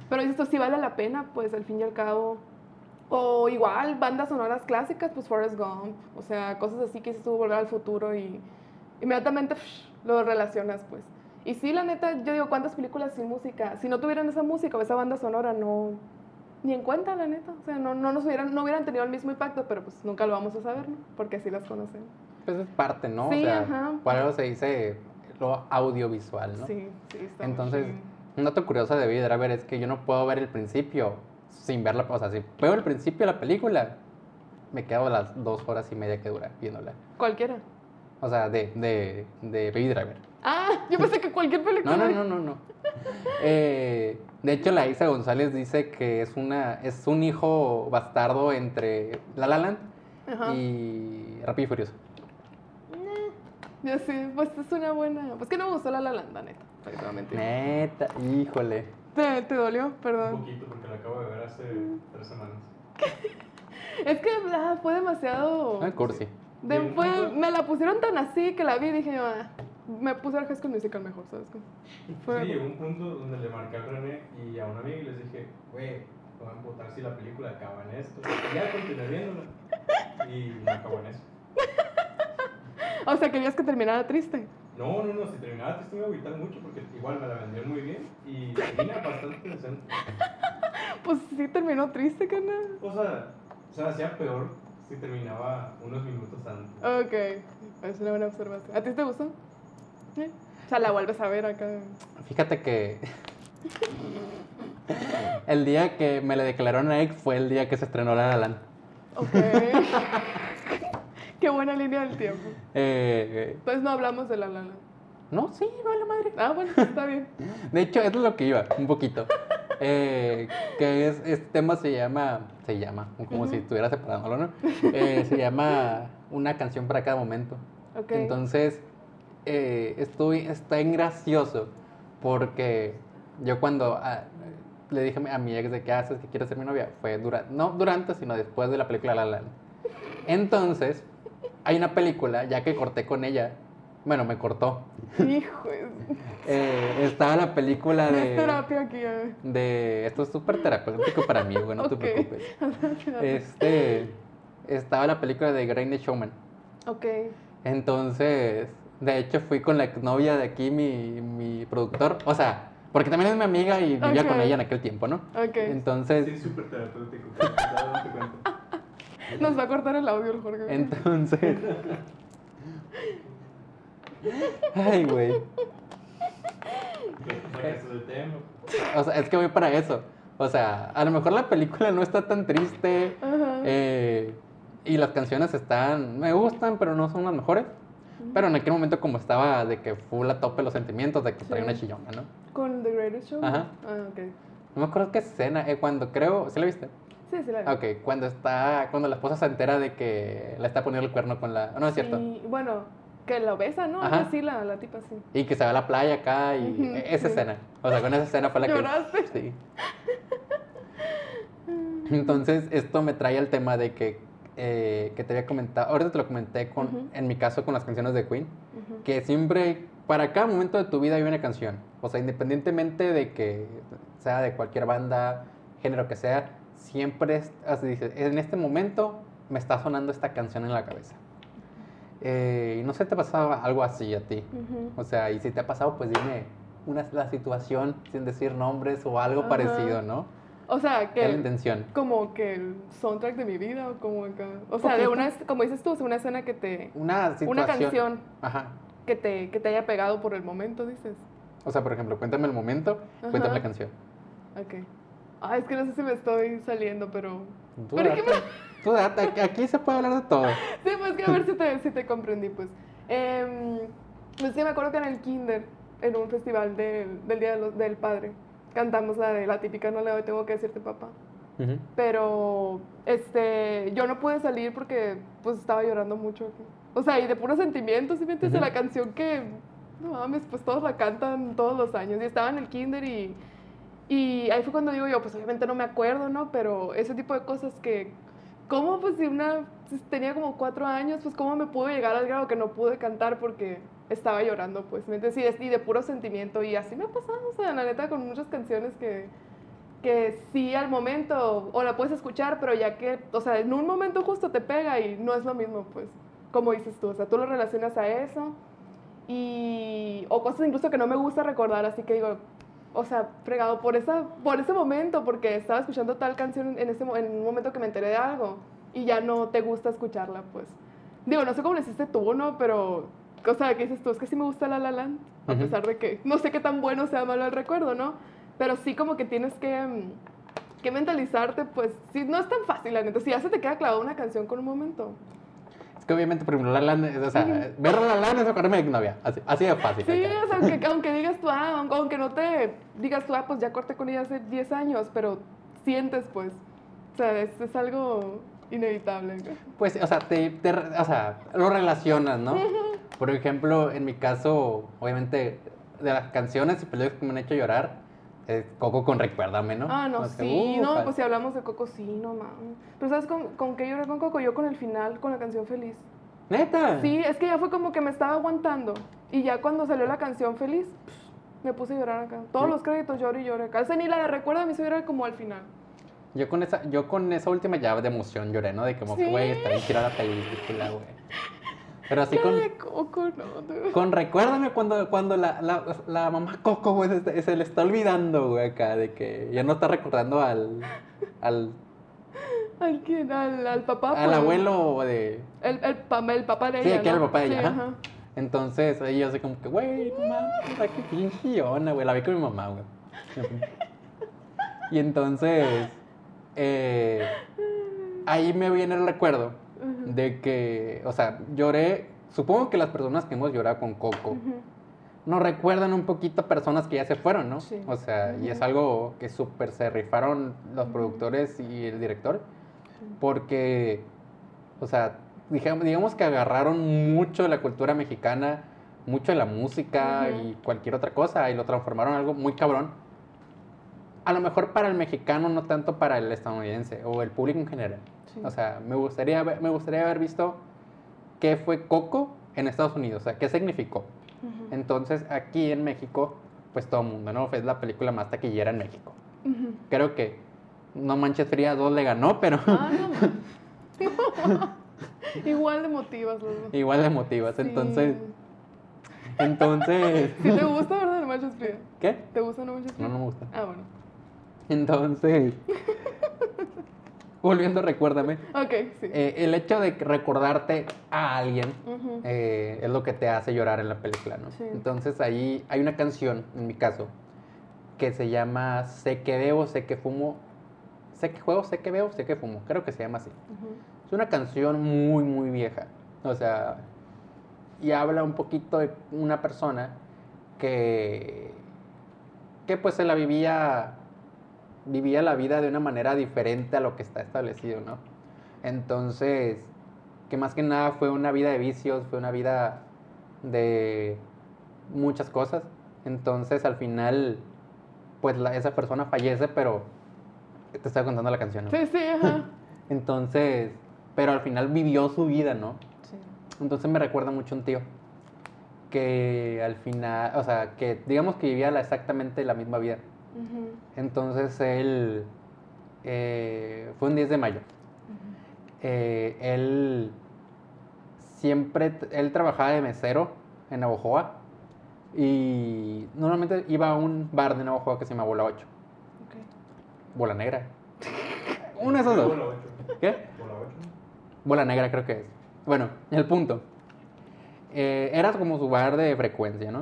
Pero dices tú, sí vale la pena, pues, al fin y al cabo. O igual, bandas sonoras clásicas, pues Forrest Gump, o sea, cosas así que dices tú, volver al futuro y inmediatamente lo relacionas, pues. Y sí, la neta, yo digo, ¿cuántas películas sin música? Si no tuvieran esa música o esa banda sonora, no, ni en cuenta, la neta. O sea, no, no, nos hubieran, no hubieran tenido el mismo impacto, pero pues nunca lo vamos a saber, ¿no? Porque así las conocemos. pues es parte, ¿no? Sí, o sea, ajá. por algo se dice lo audiovisual, ¿no? Sí, sí, está Entonces, un dato curioso de Baby Driver es que yo no puedo ver el principio sin verla, o sea, si veo el principio de la película, me quedo las dos horas y media que dura viéndola. Cualquiera. O sea, de, de, de Baby Driver. Ah, yo pensé que cualquier película. No, no, no, no, no. Eh, de hecho, la Isa González dice que es una es un hijo bastardo entre La La Land Ajá. y Rápido y Furioso. Yo sí, pues es una buena. Pues que no me gustó la La Land, la neta. Neta, híjole. ¿Te, te dolió? Un Perdón. poquito, porque la acabo de ver hace tres semanas. <laughs> Es que ah, fue demasiado. Ah, cursi. de- Bien, fue- ¿no? me la pusieron tan así que la vi y dije, ah, me puse High School Musical mejor, ¿sabes? Fue- Sí, llegó un punto donde le marqué a René y a un amigo y les dije, güey, voy a emputar si la película acaba en esto. Y ya continué viéndola. Y no acabó en eso. <laughs> O sea, querías que terminara triste. No, no, no, si terminaba triste me iba a agüitar mucho porque igual me la vendieron muy bien y termina bastante decente. <laughs> Pues sí terminó triste, carnal. O sea, o sea, hacía peor si terminaba unos minutos antes. Ok, es una buena observación. ¿A ti te gustó? ¿Eh? O sea, la vuelves a ver acá. Fíjate que el día que me le declararon a ex fue el día que se estrenó La La Land. Ok. Qué buena línea del tiempo. Eh, Entonces no hablamos de la La Land. no, sí, no la madre. Ah, bueno, está bien. De hecho, eso es lo que iba, un poquito. Eh, que es, este tema se llama, se llama, como si estuviera separándolo, ¿no? Eh, se llama Una canción para cada momento. Ok. Entonces, eh, estoy, está en gracioso porque yo cuando ah, le dije a mi ex de qué haces, que quieres ser mi novia, fue durante, no durante, sino después de la película La La. Entonces, hay una película, ya que corté con ella, bueno, me cortó. Hijo, <laughs> Eh, estaba la película de, terapia aquí. de... Esto es súper terapéutico para mí, güey, no te preocupes. <laughs> Este, estaba la película de Great Showman. Ok. Entonces, de hecho fui con la novia de aquí, mi, mi productor. O sea, porque también es mi amiga y vivía con ella en aquel tiempo, ¿no? Ok. Entonces, Sí, súper terapéutico. <laughs> ya date cuenta. Nos va a cortar el audio el Jorge. entonces... Ay, güey. O sea, es que voy para eso. O sea, a lo mejor la película no está tan triste. Ajá. eh, y las canciones están, me gustan, pero no son las mejores. Pero en aquel momento como estaba de que full a tope los sentimientos, de que traía Sí. una chillona, ¿no? Con The Greatest Show. Ajá. Ah, ok. No me acuerdo qué escena, eh, cuando creo, ¿sí la viste? Sí, sí, la vi. Ok, cuando está, cuando la esposa se entera de que le está poniendo el cuerno con la, no es cierto, Sí, bueno, que lo besa, ¿no? Ajá. Así, la, la tipa sí. y que se va a la playa acá y Ujú, e- esa sí. escena, o sea, con esa escena fue la que, ¿Lloraste? sí. <laughs> Entonces esto me trae al tema de que, eh, que te había comentado, ahorita te lo comenté con, Ujú. en mi caso con las canciones de Queen, Ujú. que siempre, para cada momento de tu vida hay una canción. O sea, independientemente de que sea de cualquier banda, género que sea, siempre es, así dices, en este momento me está sonando esta canción en la cabeza. Eh, no sé, ¿te ha pasado algo así a ti? Ujú. O sea, y si te ha pasado, pues dime una la situación sin decir nombres o algo parecido, ¿no? O sea, ¿Qué es la que intención? como que el soundtrack de mi vida o como acá. O sea, de una, como dices tú, una escena que te Una situación. una canción Ajá. que te que te haya pegado por el momento, dices. O sea, por ejemplo, cuéntame el momento, cuéntame Ajá. la canción. Ok. Ay, es que no sé si me estoy saliendo, pero Tú Pero date, es que tú date, aquí- se puede hablar de todo. Sí, pues que a ver si te, si te comprendí, pues. Em, pues sí, me acuerdo que en el kinder, en un festival del- del Día de del Padre, cantamos la de la típica, no le doy, tengo que decirte papá. Ujú. Pero, este, yo no pude salir porque, pues, estaba llorando mucho. O sea, y de puro sentimiento, ¿sí me entiendes? La canción que, no mames, pues todos la cantan todos los años. Y estaba en el kinder y, y ahí fue cuando digo yo, pues obviamente no me acuerdo, ¿no? Pero ese tipo de cosas que, ¿cómo pues si una, tenía como cuatro años, pues cómo me pudo llegar al grado que no pude cantar porque estaba llorando, pues, ¿me entiendes? Y, de puro sentimiento. Y así me ha pasado, o sea, la neta, con muchas canciones que, que sí al momento, o la puedes escuchar, pero ya que, o sea, en un momento justo te pega y no es lo mismo, pues, como dices tú, o sea, tú lo relacionas a eso y, o cosas incluso que no me gusta recordar, así que digo, o sea, fregado por, esa, por ese momento, porque estaba escuchando tal canción en, ese, en un momento que me enteré de algo y ya no te gusta escucharla, pues. Digo, no sé cómo lo hiciste tú, ¿no? Pero, o sea, ¿qué dices tú? Es que sí me gusta La La Land, a Ujú. pesar de que no sé qué tan bueno sea malo el recuerdo, ¿no? Pero sí como que tienes que, mm, que mentalizarte, pues, sí, no es tan fácil, la neta. Si ya se te queda clavada una canción con un momento. Es que obviamente, por ejemplo, La Land, es- o sea, ver La Land es acordarme de mi novia. Así, así de fácil. Sí, o sea, aunque, <laughs> aunque digas tú, ah, aunque, aunque no te digas tú, ah, pues ya corté con ella hace 10 años, pero sientes, pues, o sea, es, es algo inevitable. Pues, o sea, te, te o sea, lo relacionas, ¿no? Por ejemplo, en mi caso, obviamente, de las canciones y películas que me han hecho llorar, es Coco con Recuérdame, ¿no? Ah, no, O sea, sí, ufa. no, pues si hablamos de Coco, sí, no mames. Pero ¿sabes con, con qué lloré con Coco? Yo con el final, con la canción Feliz. ¿Neta? Sí, es que ya fue como que me estaba aguantando. Y ya cuando salió la canción Feliz, me puse a llorar acá. Todos Sí. los créditos lloro y lloro acá. O sea, ni la de recuerda me hizo llorar como al final. Yo con esa, yo con esa última llave de emoción lloré, ¿no? De como que, Sí. güey, está bien tirada la película, güey. Pero así con, de Coco, no. dude. con recuérdame cuando, cuando la, la, la mamá Coco, güey, se, se le está olvidando, güey, acá, de que ya no está recordando al, al, ¿Al quién? Al, al papá. al pues. abuelo de... El, el, pa- el papá de Sí, ella. que era el papá de ella, Sí, ajá. Entonces, ahí yo así como que, güey, está que pinche güey. La vi con mi mamá, güey. <laughs> Y entonces, eh, ahí me viene el recuerdo de que, o sea, lloré. Supongo que las personas que hemos llorado con Coco nos recuerdan un poquito a personas que ya se fueron, ¿no? Sí. O sea, y es algo que súper se rifaron los productores y el director, porque, o sea, digamos, digamos que agarraron mucho de la cultura mexicana, mucho de la música y cualquier otra cosa y lo transformaron en algo muy cabrón. A lo mejor para el mexicano, no tanto para el estadounidense o el público en general. Sí. O sea, me gustaría, haber- me gustaría haber visto qué fue Coco en Estados Unidos, o sea, qué significó. Entonces, aquí en México, pues todo el mundo, ¿no? Es la película más taquillera en México. Creo que No Manches Fría 2 le ganó, pero Ah, no. <laughs> Igual de motivas igual de motivas. Sí. Entonces, entonces, <laughs> ¿Sí te gusta, verdad, No Manches Fría? ¿qué? ¿Te gusta No Manches Fría? No, no me gusta. Ah, bueno. Entonces, volviendo, recuérdame, Ok, sí. eh, el hecho de recordarte a alguien eh, es lo que te hace llorar en la película, ¿no? Sí. Entonces ahí hay una canción, en mi caso, que se llama Sé que bebo, sé que fumo, sé que juego, sé que veo, sé que fumo, creo que se llama así. Es una canción muy, muy vieja, o sea, y habla un poquito de una persona que, que pues se la vivía, vivía la vida de una manera diferente a lo que está establecido, ¿no? Entonces, que más que nada fue una vida de vicios, fue una vida de muchas cosas. Entonces, al final, pues la- esa persona fallece, pero te estoy contando la canción, ¿no? Sí, sí, ajá. <laughs> Entonces, pero al final vivió su vida, ¿no? Sí. Entonces me recuerda mucho a un tío que al final, o sea, que digamos que vivía la- exactamente la misma vida. Entonces él, eh, fue un 10 de mayo. Eh, él siempre, él trabajaba de mesero en Navojoa y normalmente iba a un bar de Navojoa que se llama Bola 8, Ok. Bola Negra. <laughs> Uno de esos dos. Bola. ¿Qué? Bola ocho. Bola negra creo que es. Bueno, el punto. Eh, era como su bar de frecuencia, ¿no?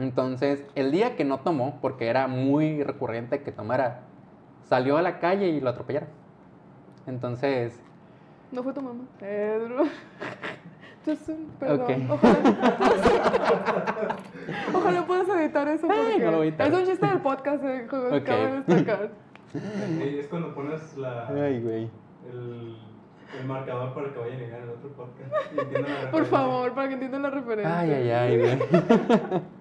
Entonces, el día que no tomó, porque era muy recurrente que tomara, salió a la calle y lo atropellaron. Entonces, No fue tu mamá. Pedro. <laughs> Perdón. Ok. Ojalá, ojalá puedas editar eso Ay, porque no lo voy a editar. es un chiste del podcast eh, que Ok. acabo de destacar. Es cuando pones la, ay, güey. el, el marcador para que vaya a llegar el otro podcast. <laughs> y la Por favor, para que entiendan la referencia. Ay, ay, ay, güey. <laughs>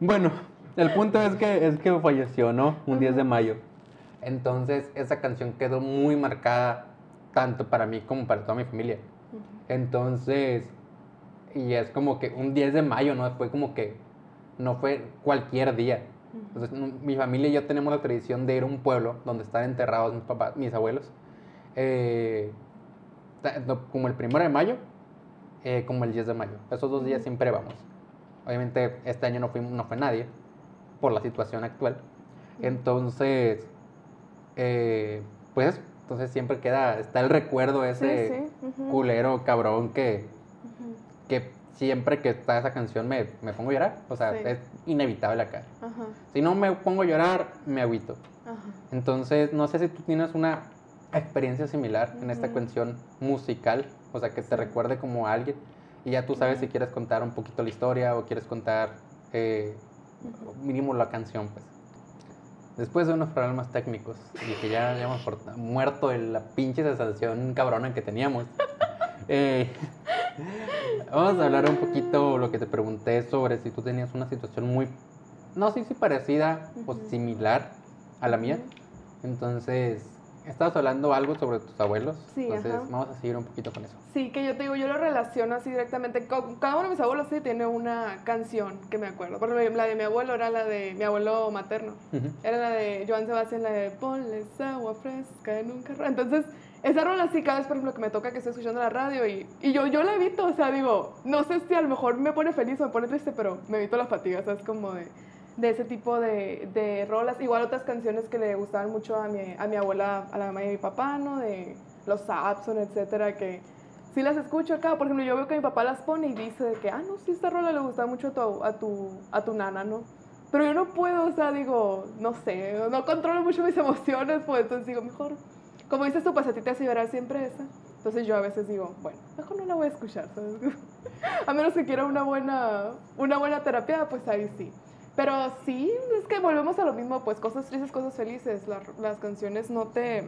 bueno, el punto es que, es que falleció, ¿no? Un 10 de mayo. Entonces, esa canción quedó muy marcada tanto para mí como para toda mi familia. Entonces, y es como que un 10 de mayo, ¿no? Fue como que no fue cualquier día. Entonces, mi familia y yo tenemos la tradición de ir a un pueblo donde están enterrados mis papás, mis abuelos. eh, como el primero de mayo, eh, como el 10 de mayo. Esos dos días siempre vamos. Obviamente este año no, fuimos, no fue nadie por la situación actual. Entonces, eh, pues entonces siempre queda, está el recuerdo ese Sí, sí. ujú, culero, cabrón, que, que siempre que está esa canción me, me pongo a llorar. O sea, Sí. es inevitable acá. Si no me pongo a llorar, me agüito. Entonces, no sé si tú tienes una experiencia similar en esta cuestión musical, o sea, que te recuerde como a alguien, y ya tú sabes si quieres contar un poquito la historia o quieres contar eh, mínimo la canción, pues. Después de unos problemas técnicos y que ya habíamos muerto de la pinche sensación cabrona que teníamos, <laughs> eh, vamos a hablar un poquito lo que te pregunté sobre si tú tenías una situación muy, no sé si parecida o Ujú. similar a la mía. Entonces, estabas hablando algo sobre tus abuelos. Sí, Entonces, ajá. vamos a seguir un poquito con eso. Sí, que yo te digo, yo lo relaciono así directamente. Cada uno de mis abuelos sí tiene una canción que me acuerdo. Por ejemplo, la de mi abuelo era la de mi abuelo materno. Era la de Joan Sebastián, la de Ponles agua fresca en un carro. Entonces, esa rola así cada vez, por ejemplo, que me toca que estoy escuchando la radio y, y yo, yo la evito, o sea, digo, no sé si a lo mejor me pone feliz o me pone triste, pero me evito la fatiga, o sea, es como de, de ese tipo de, de rolas. Igual otras canciones que le gustaban mucho a mi, a mi abuela, a la mamá y a mi papá, ¿no? De los Sapson, etcétera, que sí las escucho acá. Por ejemplo, yo veo que mi papá las pone y dice de que, ah, no, sí, esta rola le gusta mucho a tu, a tu, a tu nana, ¿no? Pero yo no puedo, o sea, digo, no sé, no controlo mucho mis emociones, pues entonces digo, mejor, como dices tú, pues a ti te hace llorar siempre esa. Entonces yo a veces digo, bueno, mejor no la voy a escuchar, ¿sabes? <laughs> a menos que quiera una buena, una buena terapia, pues ahí sí. Pero sí, es que volvemos a lo mismo, pues cosas tristes, cosas felices, la- las canciones no te,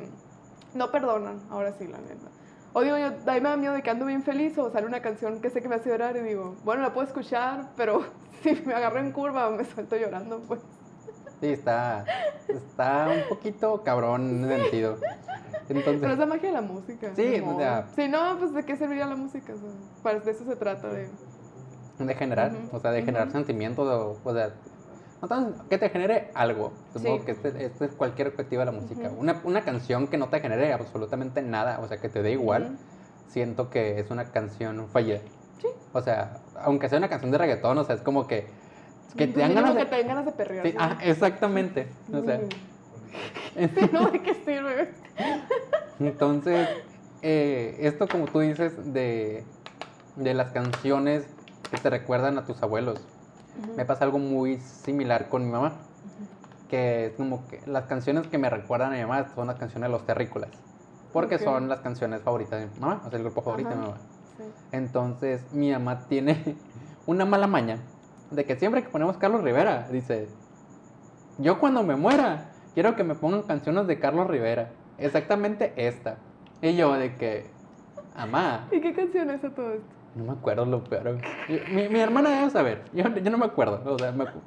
no perdonan, ahora sí, la neta. O digo yo, a mí me da miedo de que ando bien feliz o sale una canción que sé que me hace llorar y digo, bueno, la puedo escuchar, pero <laughs> si me agarro en curva me suelto llorando, pues. Sí, está, está un poquito cabrón en ese sentido. Pero es Entonces, la magia de la música. Sí, o sea- Si no, pues de qué serviría la música. O sea, para de eso se trata de. de generar, Ujú, o sea, de generar ujú. sentimientos, o, o sea, no tan- que te genere algo. Supongo Sí. que este, este es cualquier objetivo de la música. Una, una canción que no te genere absolutamente nada, o sea, que te dé igual, siento que es una canción fallida. Sí. O sea, aunque sea una canción de reggaetón, o sea, es como que, que te dan ganas de... que te den ganas de perrear. Sí, ¿sí? ah, exactamente. O sea. <laughs> Sí, no, ¿de qué sirve? Entonces, eh, esto como tú dices de, de las canciones que te recuerdan a tus abuelos, Me pasa algo muy similar con mi mamá, que es como que las canciones que me recuerdan a mi mamá son las canciones de los terrícolas, porque son las canciones favoritas de mi mamá, o sea, el grupo favorito de mi mamá. Sí. Entonces, mi mamá tiene <laughs> una mala maña de que siempre que ponemos Carlos Rivera, dice, yo cuando me muera, quiero que me pongan canciones de Carlos Rivera. Exactamente esta. Y yo de que, mamá, ¿Y qué canción es a todo esto? No me acuerdo lo peor. Yo- Mi, mi hermana debe saber, yo, yo no me acuerdo. O sea, me acu-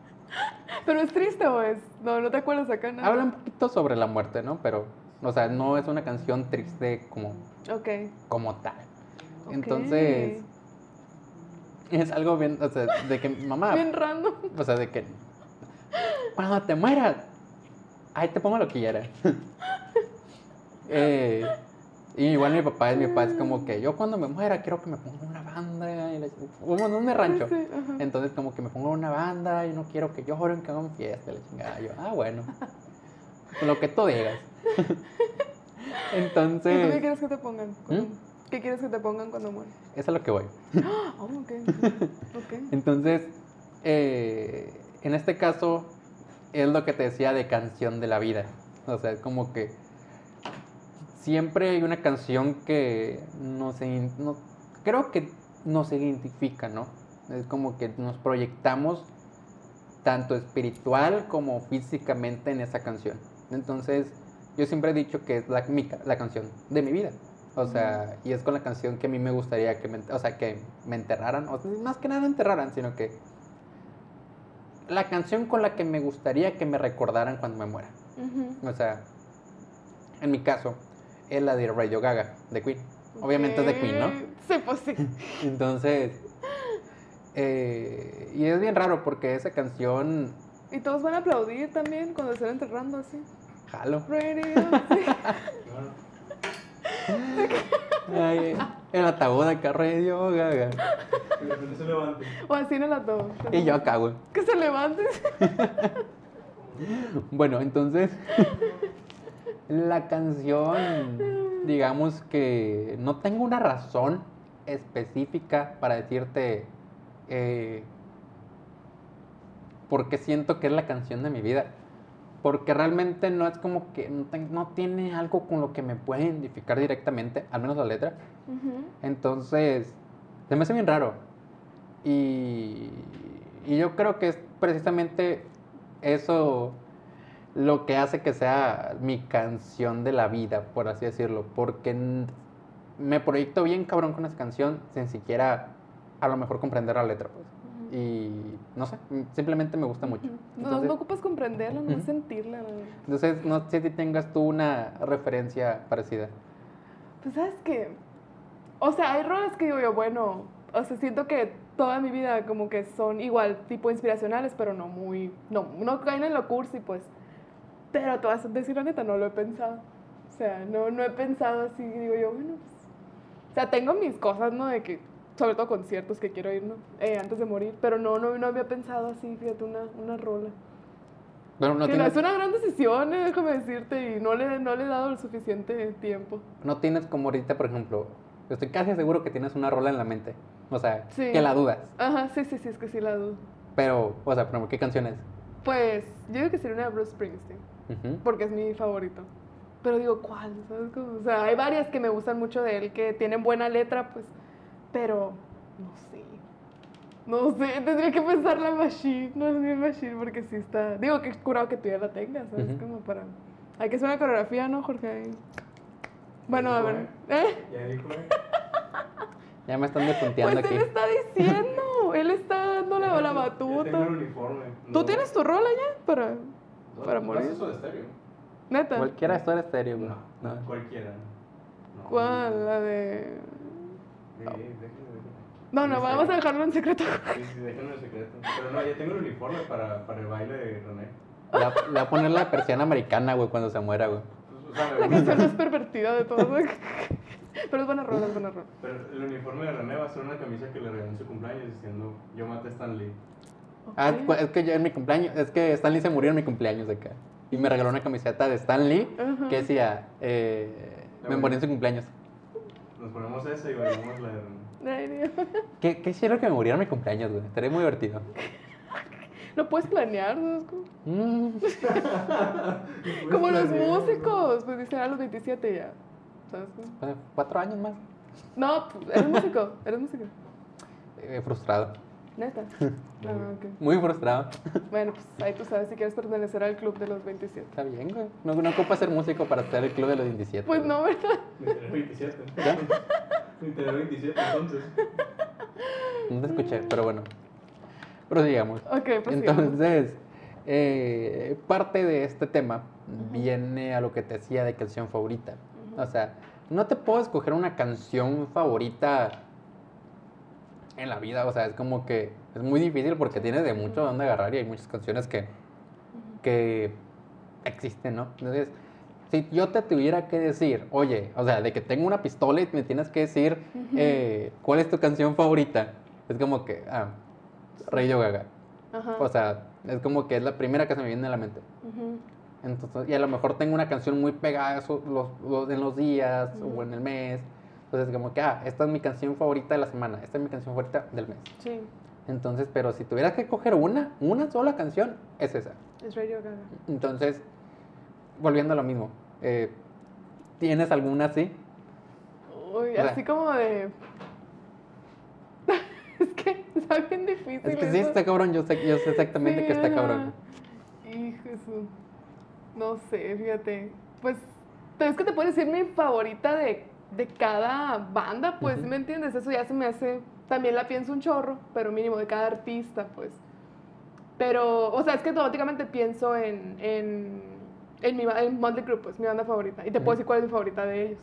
¿Pero es triste o es? No, no te acuerdas acá nada. habla un poquito sobre la muerte, ¿no? Pero, o sea, no es una canción triste como, como tal. Entonces, es algo bien, o sea, de que mamá... <laughs> Bien random. O sea, de que cuando te mueras, ahí te pongo lo que quieras. <laughs> Eh, y igual mi papá, mi papá es como que yo cuando me muera quiero que me pongan una como en un rancho. Sí. Entonces como que me pongan una banda y no quiero que lloren, que hagan fiesta, la chingada. Yo, ah, bueno. <laughs> Lo que tú digas. <laughs> ¿Y tú qué Entonces, quieres que te pongan? cuando- ¿Mm? ¿Qué quieres que te pongan cuando mueres? eso es lo que voy. <gasps> Oh, ok. <laughs> Ok. Entonces, eh, en este caso, es lo que te decía de canción de la vida. O sea, es como que siempre hay una canción que nos, in- no- creo que nos identifica, ¿no? Es como que nos proyectamos tanto espiritual como físicamente en esa canción. Entonces, yo siempre he dicho que es la, mi la canción de mi vida. O sea, y es con la canción que a mí me gustaría que me, o sea, que me enterraran, o más que nada enterraran, sino que la canción con la que me gustaría que me recordaran cuando me muera. O sea, en mi caso, es la de Radio Gaga, de Queen. Obviamente es de Queen, ¿no? Sí, pues sí. <laughs> Entonces, eh, y es bien raro porque esa canción, Y todos van a aplaudir también cuando se estén enterrando así. jalo. Radio. <laughs> sí. Ay, el ataúd acá, Radio Gaga. Que se levante. O así en el ataúd. Y yo acá, güey. Que se levante. <laughs> Bueno, entonces, la canción, digamos que no tengo una razón específica para decirte eh, por qué siento que es la canción de mi vida. Porque realmente no es como que no, ten- no tiene algo con lo que me pueda identificar directamente, al menos la letra. Entonces, se me hace bien raro. Y, y yo creo que es precisamente eso lo que hace que sea mi canción de la vida, por así decirlo. Porque me proyecto bien cabrón con esa canción sin siquiera a lo mejor comprender la letra. Pues. Y no sé, simplemente me gusta mucho. Ujú. No, Entonces- no ocupas comprenderla, no Ujú. sentirla. la verdad. Entonces, no sé si tengas tú una referencia parecida. Pues sabes que, o sea, hay roles que digo yo, bueno, o sea, siento que toda mi vida como que son igual, tipo inspiracionales, pero no muy, no, no caen en lo cursi, pues. Pero te vas a decir la neta, no lo he pensado. O sea, no, no he pensado así, digo yo, bueno, pues. O sea, tengo mis cosas, ¿no? De que, sobre todo conciertos que quiero ir, ¿no? Eh, antes de morir, pero no, no, no había pensado así, fíjate, una, una rola. Bueno, no que no tienes, es una gran decisión, eh, déjame decirte, y no le, no le he dado el suficiente tiempo. no tienes como ahorita, por ejemplo, estoy casi seguro que tienes una rola en la mente. O sea, Sí. que la dudas. Ajá, sí, sí, sí, es que sí la dudo. Pero, o sea, ¿qué canción es? Pues yo digo que sería una de Bruce Springsteen, Porque es mi favorito. Pero digo, ¿cuál? ¿Sabes cómo? O sea, hay varias que me gustan mucho de él, que tienen buena letra, pues, pero no sé. No sé, tendría que pensar la Machine, no es mi Machine, porque sí está... Digo, que curado que tú ya la tengas, ¿sabes? Ujú. Como para... Hay que hacer una coreografía, ¿no, Jorge? Bueno, a ver. ¿Eh? Ya dijo, eh. <laughs> Ya me están Pues depunteando él aquí. está diciendo, él está dando la, la tengo batuta. el uniforme. ¿Tú tienes tu rola ya? Para... No, para ¿no morir? eso de estéreo? Neta. Cualquiera esto era estéreo, güey. No, No. cualquiera. No. ¿Cuál? La de... Déjenme. No, no, En vamos a dejarlo en secreto. Sí, sí, déjenme en secreto. Pero no, ya tengo el uniforme para, para el baile de René. Le va- a poner la persiana americana, güey, cuando se muera, güey. Pues, o sea, me La canción más <laughs> pervertida de todo. Pero es buena rola, es buena rola. Pero el uniforme de René va a ser una camisa que le regaló en su cumpleaños diciendo yo maté a Stan Lee. Ah, es que yo en mi cumpleaños, es que Stan Lee se murió en mi cumpleaños acá. Y me regaló una camiseta de Stan Lee que decía, eh, me morí en su cumpleaños. Nos ponemos esa y bailamos la de. Ay, Dios. <laughs> ¿Qué, qué hicieron que me muriera en mi cumpleaños, güey? Estaría muy divertido. <laughs> Lo puedes planear, ¿sabes? Como, Mm, <laughs> como los planear, ¿no? músicos, pues dicen a los 27 ya. ¿Sabes? cuatro años más. No, pues, eres músico, eres músico. Eh, frustrado. Neta. <laughs> Ah. Muy frustrado. Bueno, pues ahí tú sabes si quieres pertenecer al club de los 27. Está bien, güey. No, no ocupa ser músico para estar en el club de los 27. Pues güey. no, ¿verdad? Ni tener 27. ¿Ya? Tener 27 entonces. No te escuché, pero bueno. Prosigamos. Ok, pues sí. Entonces, eh, parte de este tema viene a lo que te decía de canción favorita. O sea, no te puedo escoger una canción favorita en la vida. O sea, es como que es muy difícil porque tienes de mucho donde agarrar y hay muchas canciones que, que existen, ¿no? Entonces, si yo te tuviera que decir, oye, o sea, de que tengo una pistola y me tienes que decir eh, cuál es tu canción favorita, es como que, ah, Radio Gaga. O sea, es como que es la primera que se me viene a la mente. Entonces, y a lo mejor tengo una canción muy pegada eso, los, los- en los días o en el mes. Entonces, como que, ah, esta es mi canción favorita de la semana, esta es mi canción favorita del mes. Sí, Entonces, pero si tuviera que coger una, una sola canción, es esa. es Radio Gaga. Entonces, volviendo a lo mismo, eh, ¿Tienes alguna así? Uy, así como de. <laughs> es que está bien difícil. Es que sí está cabrón, yo sé, yo sé exactamente Sí, que está ajá. cabrón. Hijo su- No sé, fíjate. Pues, pero es que te puedo decir mi favorita de, de cada banda, pues. ¿me entiendes? Eso ya se me hace. También la pienso un chorro, pero mínimo de cada artista, pues. Pero, o sea, es que automáticamente pienso en, en, en, mi, en Motley Crue, pues, mi banda favorita. Y te puedo decir cuál es mi favorita de ellos.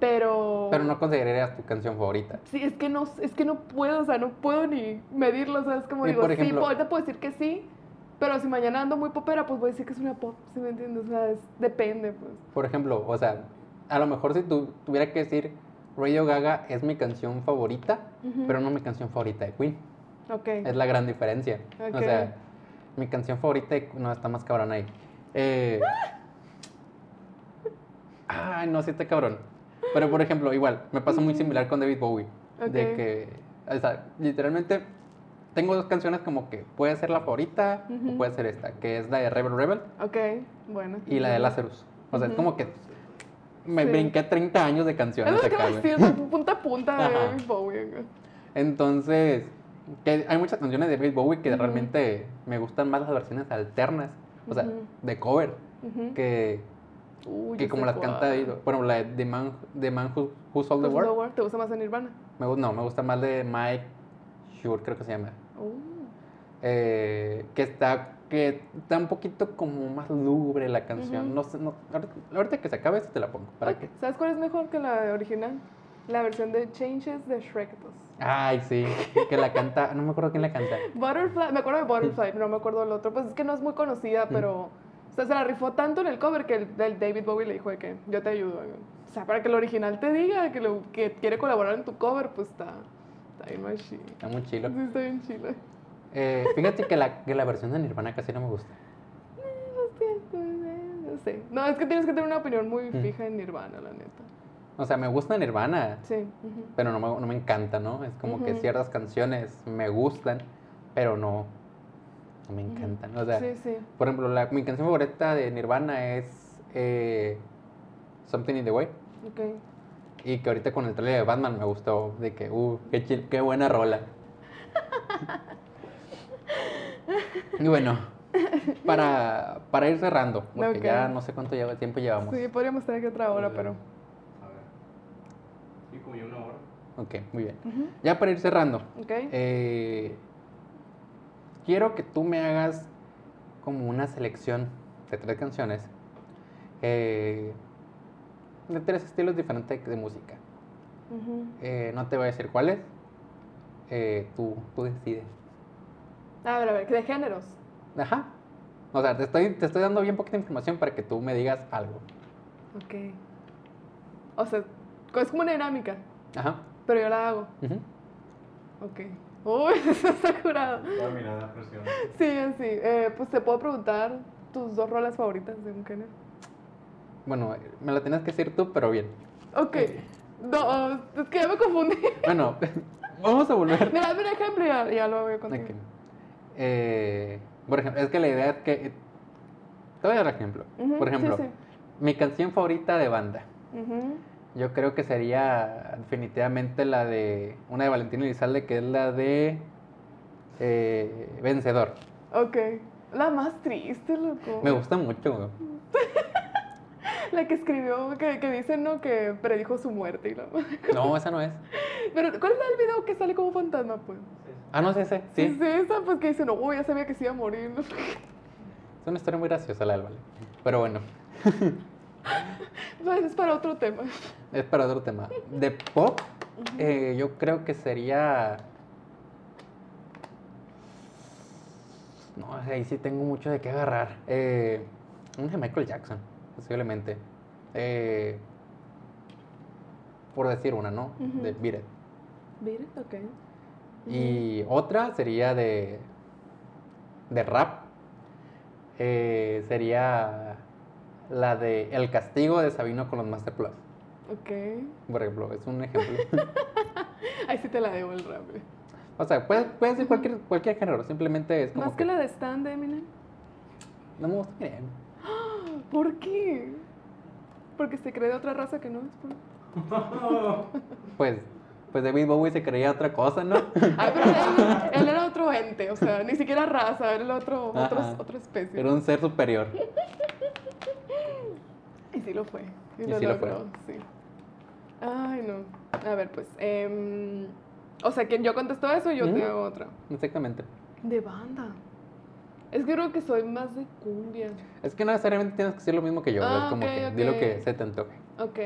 Pero. Pero no considerarías tu canción favorita. Sí, es que no, es que no puedo, o sea, no puedo ni medirlo, ¿sabes? Como Y digo, por sí, ejemplo- ahorita puedo decir que sí, pero si mañana ando muy popera, pues voy a decir que es una pop, ¿sí me entiendes? O sea, es- depende, pues. Por ejemplo, o sea, a lo mejor si tu- tuviera que decir Radio Gaga es mi canción favorita, pero no mi canción favorita de Queen. Ok. Es la gran diferencia. O sea, mi canción favorita de- no está más cabrón ahí. Eh, Ay, no, sí está cabrón. Pero por ejemplo, igual, me pasa muy similar con David Bowie. De que, o sea, literalmente tengo dos canciones como que puede ser la favorita o puede ser esta, que es la de Rebel Rebel Ok, bueno. y la de Lazarus. O sea, es como que me Sí. brinqué 30 años de Es canciones lo que acá, decir, <laughs> punta a punta de. David Bowie. Entonces, que hay muchas canciones de David Bowie que realmente me gustan más las versiones alternas, o sea, de cover, que, Uy, que yo como las canta. David. Bueno, la de The Man, The Man Who, Who Sold the World. ¿Te gusta más en Nirvana? Me, no, me gusta más de Mike Shure, creo que se llama. Uh, Eh, que está que está un poquito como más lúgubre la canción. No sé, no, ahorita, ahorita que se acabe te la pongo. ¿Para ok, qué? ¿Sabes cuál es mejor que la original? La versión de Changes de Shrek 2. Ay, sí, que la canta, no me acuerdo quién la canta. Butterfly, me acuerdo de Butterfly, pero no me acuerdo del otro. Pues es que no es muy conocida, pero. O sea, se la rifó tanto en el cover que el, el David Bowie le dijo de que yo te ayudo. O sea, para que el original te diga que, lo, que quiere colaborar en tu cover, pues está. Está bien machine. Está muy chilo. Sí, está bien chila. Eh, fíjate que la, que la versión de Nirvana casi no me gusta. No sé. No, es que tienes que tener una opinión muy Mm. fija en Nirvana, la neta. O sea, me gusta Nirvana, Sí. pero no me, no me encanta, ¿no? Es como que ciertas canciones me gustan, pero no, no me encantan. O sea, sí, sí. por ejemplo, la, mi canción favorita de Nirvana es eh, Something in the Way. Ok. Y que ahorita con el trailer de Batman me gustó, de que, uh, qué, chil- qué buena rola. <laughs> y bueno, para, para ir cerrando, porque ya no sé cuánto tiempo llevamos. Sí, podríamos estar aquí otra hora, pero. A ver. Sí, como ya una hora. Ok, muy bien. Ya para ir cerrando, Ok. eh, quiero que tú me hagas como una selección de tres canciones eh, de tres estilos diferentes de música. Eh, no te voy a decir cuáles, eh, tú, tú decides. A ver, a ver, de géneros. Ajá. O sea, te estoy, te estoy dando bien poquita información para que tú me digas algo. Ok. O sea, es como una dinámica, Ajá. pero yo la hago. ujú. Ok. Uy, <laughs> eso está curado. Toda mirada presión. Sí, sí. Eh, pues te puedo preguntar tus dos rolas favoritas de un género. Bueno, me la tienes que decir tú, pero bien. Ok. No, es que ya me confundí. Bueno, <laughs> vamos a volver. Mira, mira ejemplo y ya, ya lo voy a contar. Ok. Eh, por ejemplo, es que la idea es que... Te voy a dar ejemplo. Por ejemplo, Sí, sí. mi canción favorita de banda. Yo creo que sería definitivamente la de... Una de Valentín Elizalde, que es la de... eh, Vencedor. Ok. La más triste, loco. Me gusta mucho. <laughs> La que escribió, que, que dice, ¿no? Que predijo su muerte y la No, esa no es. <laughs> Pero, ¿cuál es el video que sale como fantasma, pues? Ah, no, es ese. Sí. Es esa, pues que dice, no, uy, ya sabía que se iba a morir. ¿no? Es una historia muy graciosa la del Vale. Pero bueno, Pues es para otro tema. es para otro tema. De pop, eh, yo creo que sería. No, ahí sí tengo mucho de qué agarrar. Eh, de Michael Jackson, posiblemente. Eh, por decir una, ¿no? De Beat It. Mire, ok. Y otra sería de. de rap. Eh, sería la de El castigo de Sabino con los Master Plus. Ok. Por ejemplo, es un ejemplo. <laughs> Ahí sí te la debo el rap. eh. o sea, puede, puede ser cualquier, cualquier género, simplemente es como. Más que la de Stan de Eminem. No me gusta bien. <gasps> ¿Por qué? Porque se cree de otra raza que no es. <laughs> Pues, pues David Bowie se creía otra cosa, ¿no? Ay, <laughs> pero él, él era otro ente, o sea, ni siquiera raza, era otro, otro- otra especie. Era un ser superior. <laughs> Y sí lo fue. Y, Y lo sí lo fue. logró, sí. Ay, no. A ver, pues. em, o sea, que yo contesto eso yo Ujú. te hago otra. Exactamente. De banda. Es que creo que soy más de cumbia. Es que no necesariamente tienes que decir lo mismo que yo. Ah, es como que di lo que se te antoje. Ok.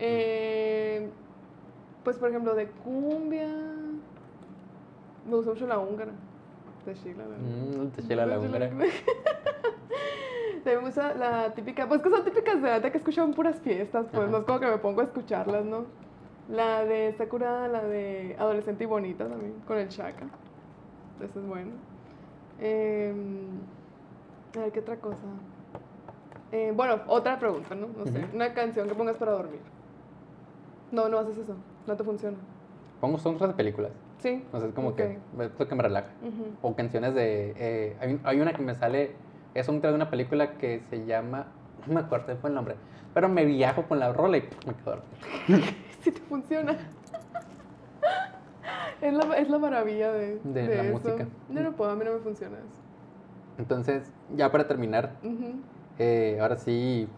Eh, pues, por ejemplo, de cumbia. Me gusta mucho la húngara. De Sheila. la verdad. Mm, te chela la húngara. <laughs> También me gusta la típica, pues que son típicas de neta que escucho en puras fiestas, pues Ajá. no es como que me pongo a escucharlas, ¿no? La de Sakura, la de Adolescente y Bonita también, con el Chaka. Esa es buena. Em, a ver, ¿qué otra cosa? Eh, bueno, otra pregunta, ¿no? No sé, una canción que pongas para dormir. No, no haces eso, no te funciona. Pongo soundtracks de películas. ¿Sí? O sea, es como que es lo que me relaja. O canciones de... eh, hay, hay una que me sale... Es un track de una película que se llama... <laughs> No me acuerdo fue el nombre. Pero me viajo con la rola y me quedo. Sí <laughs> te funciona. <laughs> Es la, es la maravilla de, De de la eso. música. Yo no puedo, a mí no me funciona eso. Entonces, ya para terminar, eh, ahora sí,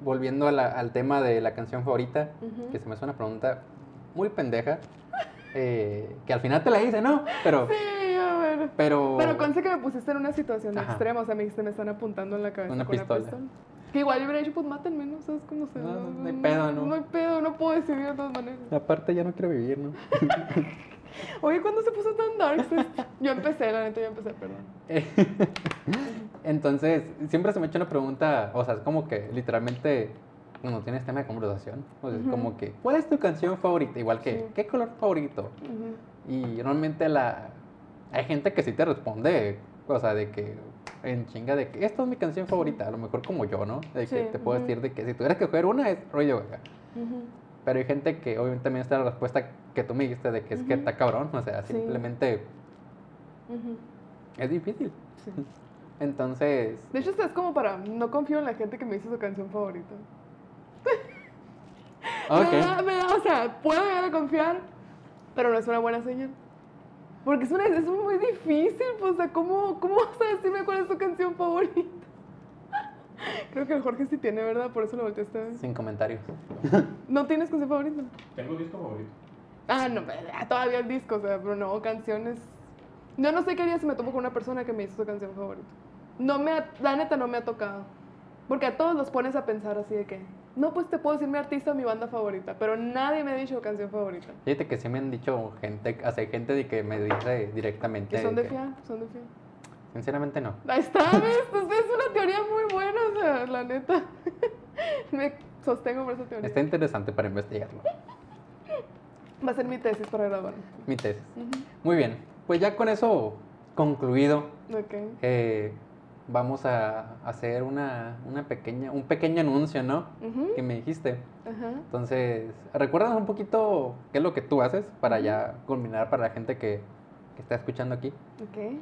volviendo a la- al tema de la canción favorita, que se me hace una pregunta muy pendeja, eh, que al final te la hice, ¿no? Pero, Sí, a ver. pero, Pero conste que me pusiste en una situación Ajá. extrema, o sea, me dijiste, me están apuntando en la cabeza Una con pistola. la pistola. Que igual yo hubiera dicho, pues mátenme, ¿no? ¿Sabes cómo se No, no hay pedo, ¿no? No hay pedo, no puedo decidir de todas maneras. aparte ya no quiero vivir, ¿no? <laughs> Oye, ¿cuándo se puso tan dark? <laughs> Yo empecé, la neta, yo empecé, perdón. <laughs> Entonces, siempre se me echa una pregunta, o sea, es como que literalmente cuando tienes tema de conversación, o sea, es Ujú. como que, ¿cuál es tu canción favorita? Igual que, Sí. ¿qué color favorito? Ujú. Y normalmente la hay gente que sí te responde, o sea, de que en chinga de que esta es mi canción favorita, a lo mejor como yo, ¿no? De que Sí, te puedo ujú. decir de que si tuvieras que escoger una es Radio Gaga. Pero hay gente que obviamente también está la respuesta que tú me dijiste de que es que está cabrón, o sea, Sí. simplemente es difícil. Sí. <laughs> Entonces, De hecho, es como para. No confío en la gente que me dice su canción favorita. Ok. Me da, me da- o sea, puedo llegar a confiar, pero no es una buena señal. Porque es, una, es muy difícil, pues, o sea, ¿cómo, ¿cómo vas a decirme cuál es tu canción favorita? <laughs> Creo que el Jorge sí tiene, ¿verdad? Por eso lo volteaste a ver. Sin comentarios. <laughs> ¿No tienes canción favorita? Tengo disco favorito. Ah, no, pero, ah, todavía el disco, o sea, pero no, canciones. Yo no sé qué haría si me topo con una persona que me hizo su canción favorita. No me, ha- la neta no me ha tocado. Porque a todos los pones a pensar así de que, no, pues te puedo decir mi artista o mi banda favorita, pero nadie me ha dicho canción favorita. Fíjate que sí me han dicho gente, hace gente de que me dice directamente. Que son de que- fiar, son de fiar. Sinceramente no. Ahí está, <laughs> ¿ves? Pues es una teoría muy buena, o sea, la neta. <laughs> me sostengo por esa teoría. Está interesante para investigarlo. Va a ser mi tesis para graduarme. Mi tesis. Muy bien. Pues ya con eso concluido, Ok. eh, vamos a hacer una, una pequeña, un pequeño anuncio, ¿no? Ujú. Que me dijiste. Ajá. Entonces, recuérdanos un poquito qué es lo que tú haces para ya culminar para la gente que, que está escuchando aquí. Ok.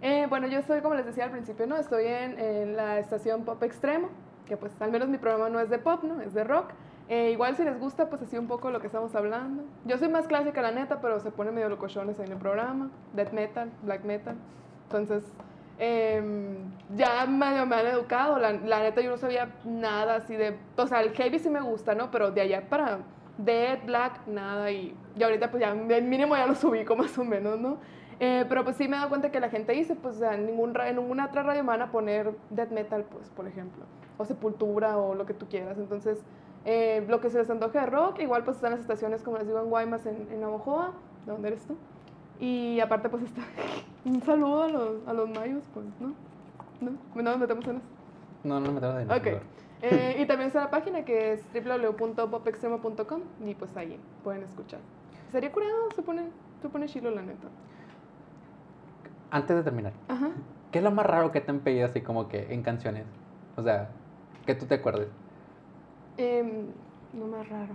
Eh, bueno, yo estoy, como les decía al principio, ¿no? Estoy en, en la estación Pop Extremo, que pues al menos mi programa no es de pop, ¿no? Es de rock. Eh, igual si les gusta, pues así un poco lo que estamos hablando. Yo soy más clásica, la neta, pero se pone medio locochones en el programa. Death metal, black metal. Entonces, em, ya medio me han educado. La, la neta, yo no sabía nada así de... O sea, el heavy sí me gusta, ¿no? Pero de allá para Death, black, nada. Y, y ahorita pues ya, el mínimo ya lo subí como más o menos, ¿no? Eh, pero pues sí me he dado cuenta que la gente dice, pues o sea, en, ningún, en ninguna otra radio van a poner death metal, pues, por ejemplo. O sepultura o lo que tú quieras. Entonces, eh, lo que se les antoje de rock, igual pues están las estaciones, como les digo, en Guaymas, en, en Navojoa, ¿de dónde eres tú? Y aparte pues está <laughs> un saludo a los, a los mayos, pues, ¿no? ¿No? ¿No nos metemos en eso? No, no me metamos en Ok. eso. Eh, y también está la página que es www.popextremo.com y pues ahí pueden escuchar. Sería curado, se pone, se pone chilo la neta. Antes de terminar, Ajá. ¿qué es lo más raro que te han pedido así como que en canciones? O sea, que tú te acuerdes. Em, no más raro.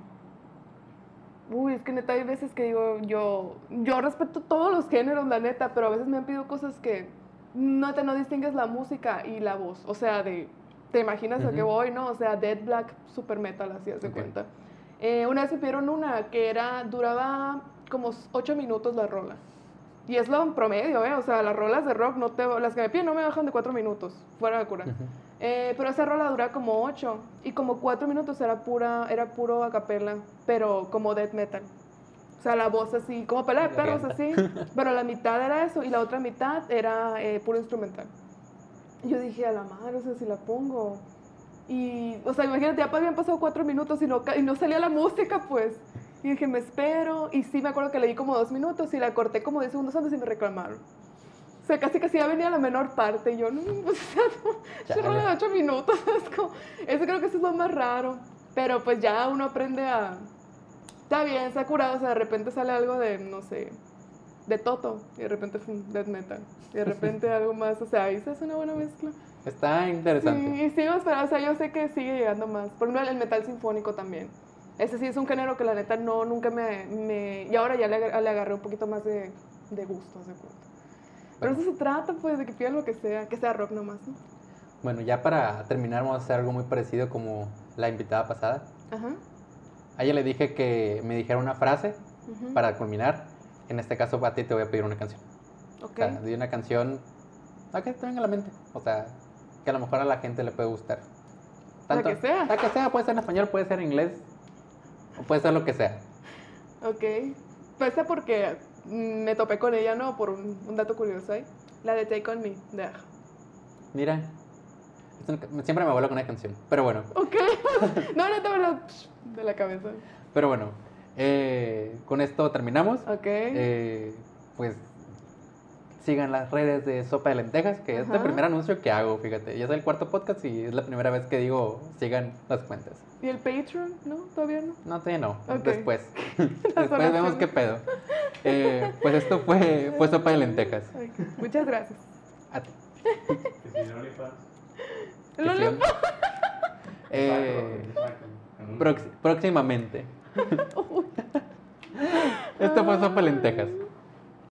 Uy, es que neta hay veces que digo, yo, yo respeto todos los géneros, la neta, pero a veces me han pedido cosas que neta no distingues la música y la voz. O sea, de te imaginas a qué voy, ¿no? O sea, Dead Black super metal, así haz de Ok. cuenta. Eh, una vez me pidieron una que era, duraba como 8 minutos la rola. Y es lo en promedio, ¿eh? O sea, las rolas de rock, no te, las que me piden no me bajan de 4 minutos, fuera de cura. Eh, pero esa rola dura como 8 y como 4 minutos era pura era puro a capela, pero como death metal. O sea, la voz así, como pelea de perros así, <laughs> pero la mitad era eso y la otra mitad era eh, puro instrumental. Y yo dije, a la madre, o sea, si la pongo. Y, o sea, imagínate, ya habían pasado 4 minutos y no, y no salía la música, pues. Y dije, me espero. Y sí, me acuerdo que le di como 2 minutos y la corté como 10 segundos antes y me reclamaron. O sea, casi casi ya venía la menor parte. Y yo, no, pues, <laughs> o sea, no, de 8 minutos. <laughs> Es como, eso creo que eso es lo más raro. Pero pues ya uno aprende a. Está bien, está curado. O sea, de repente sale algo de, no sé, de Toto. Y de repente, death metal. Y de repente <laughs> algo más. O sea, ahí se hace una buena mezcla. Está interesante. Sí, y sigo esperando. O sea, yo sé que sigue llegando más. Por ejemplo, el metal sinfónico también. Ese sí es un género que la neta no, nunca me. me- y ahora ya le, le agarré un poquito más de, de gusto, ¿se cuenta? Pero eso se trata, pues, de que pidan lo que sea, que sea rock nomás, ¿no? Bueno, ya para terminar vamos a hacer algo muy parecido como la invitada pasada. Ajá. A ella le dije que me dijera una frase ujú, para culminar. En este caso a ti te voy a pedir una canción. Ok. O sea, di una canción a que te venga a la mente. O sea, que a lo mejor a la gente le puede gustar. La que sea. La que sea, puede ser en español, puede ser en inglés. O puede ser lo que sea. Ok. Pesa porque me topé con ella, ¿no? Por un, un dato curioso ahí. La de Take On Me, de Aja. Mira. siempre me vuelo con una canción. Pero bueno. Ok. <laughs> no, neta, verdad. De la cabeza. Pero bueno. eh, con esto terminamos. Ok. Eh, pues sigan las redes de Sopa de Lentejas, que es el Ajá. primer anuncio que hago, fíjate. Ya es el cuarto podcast y es la primera vez que digo sigan las cuentas. ¿Y el Patreon? ¿No? ¿Todavía no? No, todavía no. Después. <laughs> Después vemos qué pedo. Eh, pues esto fue, fue Sopa de Lentejas. Muchas gracias. A ti. <laughs> Eh, próximamente. <laughs> Esto fue Sopa de Lentejas.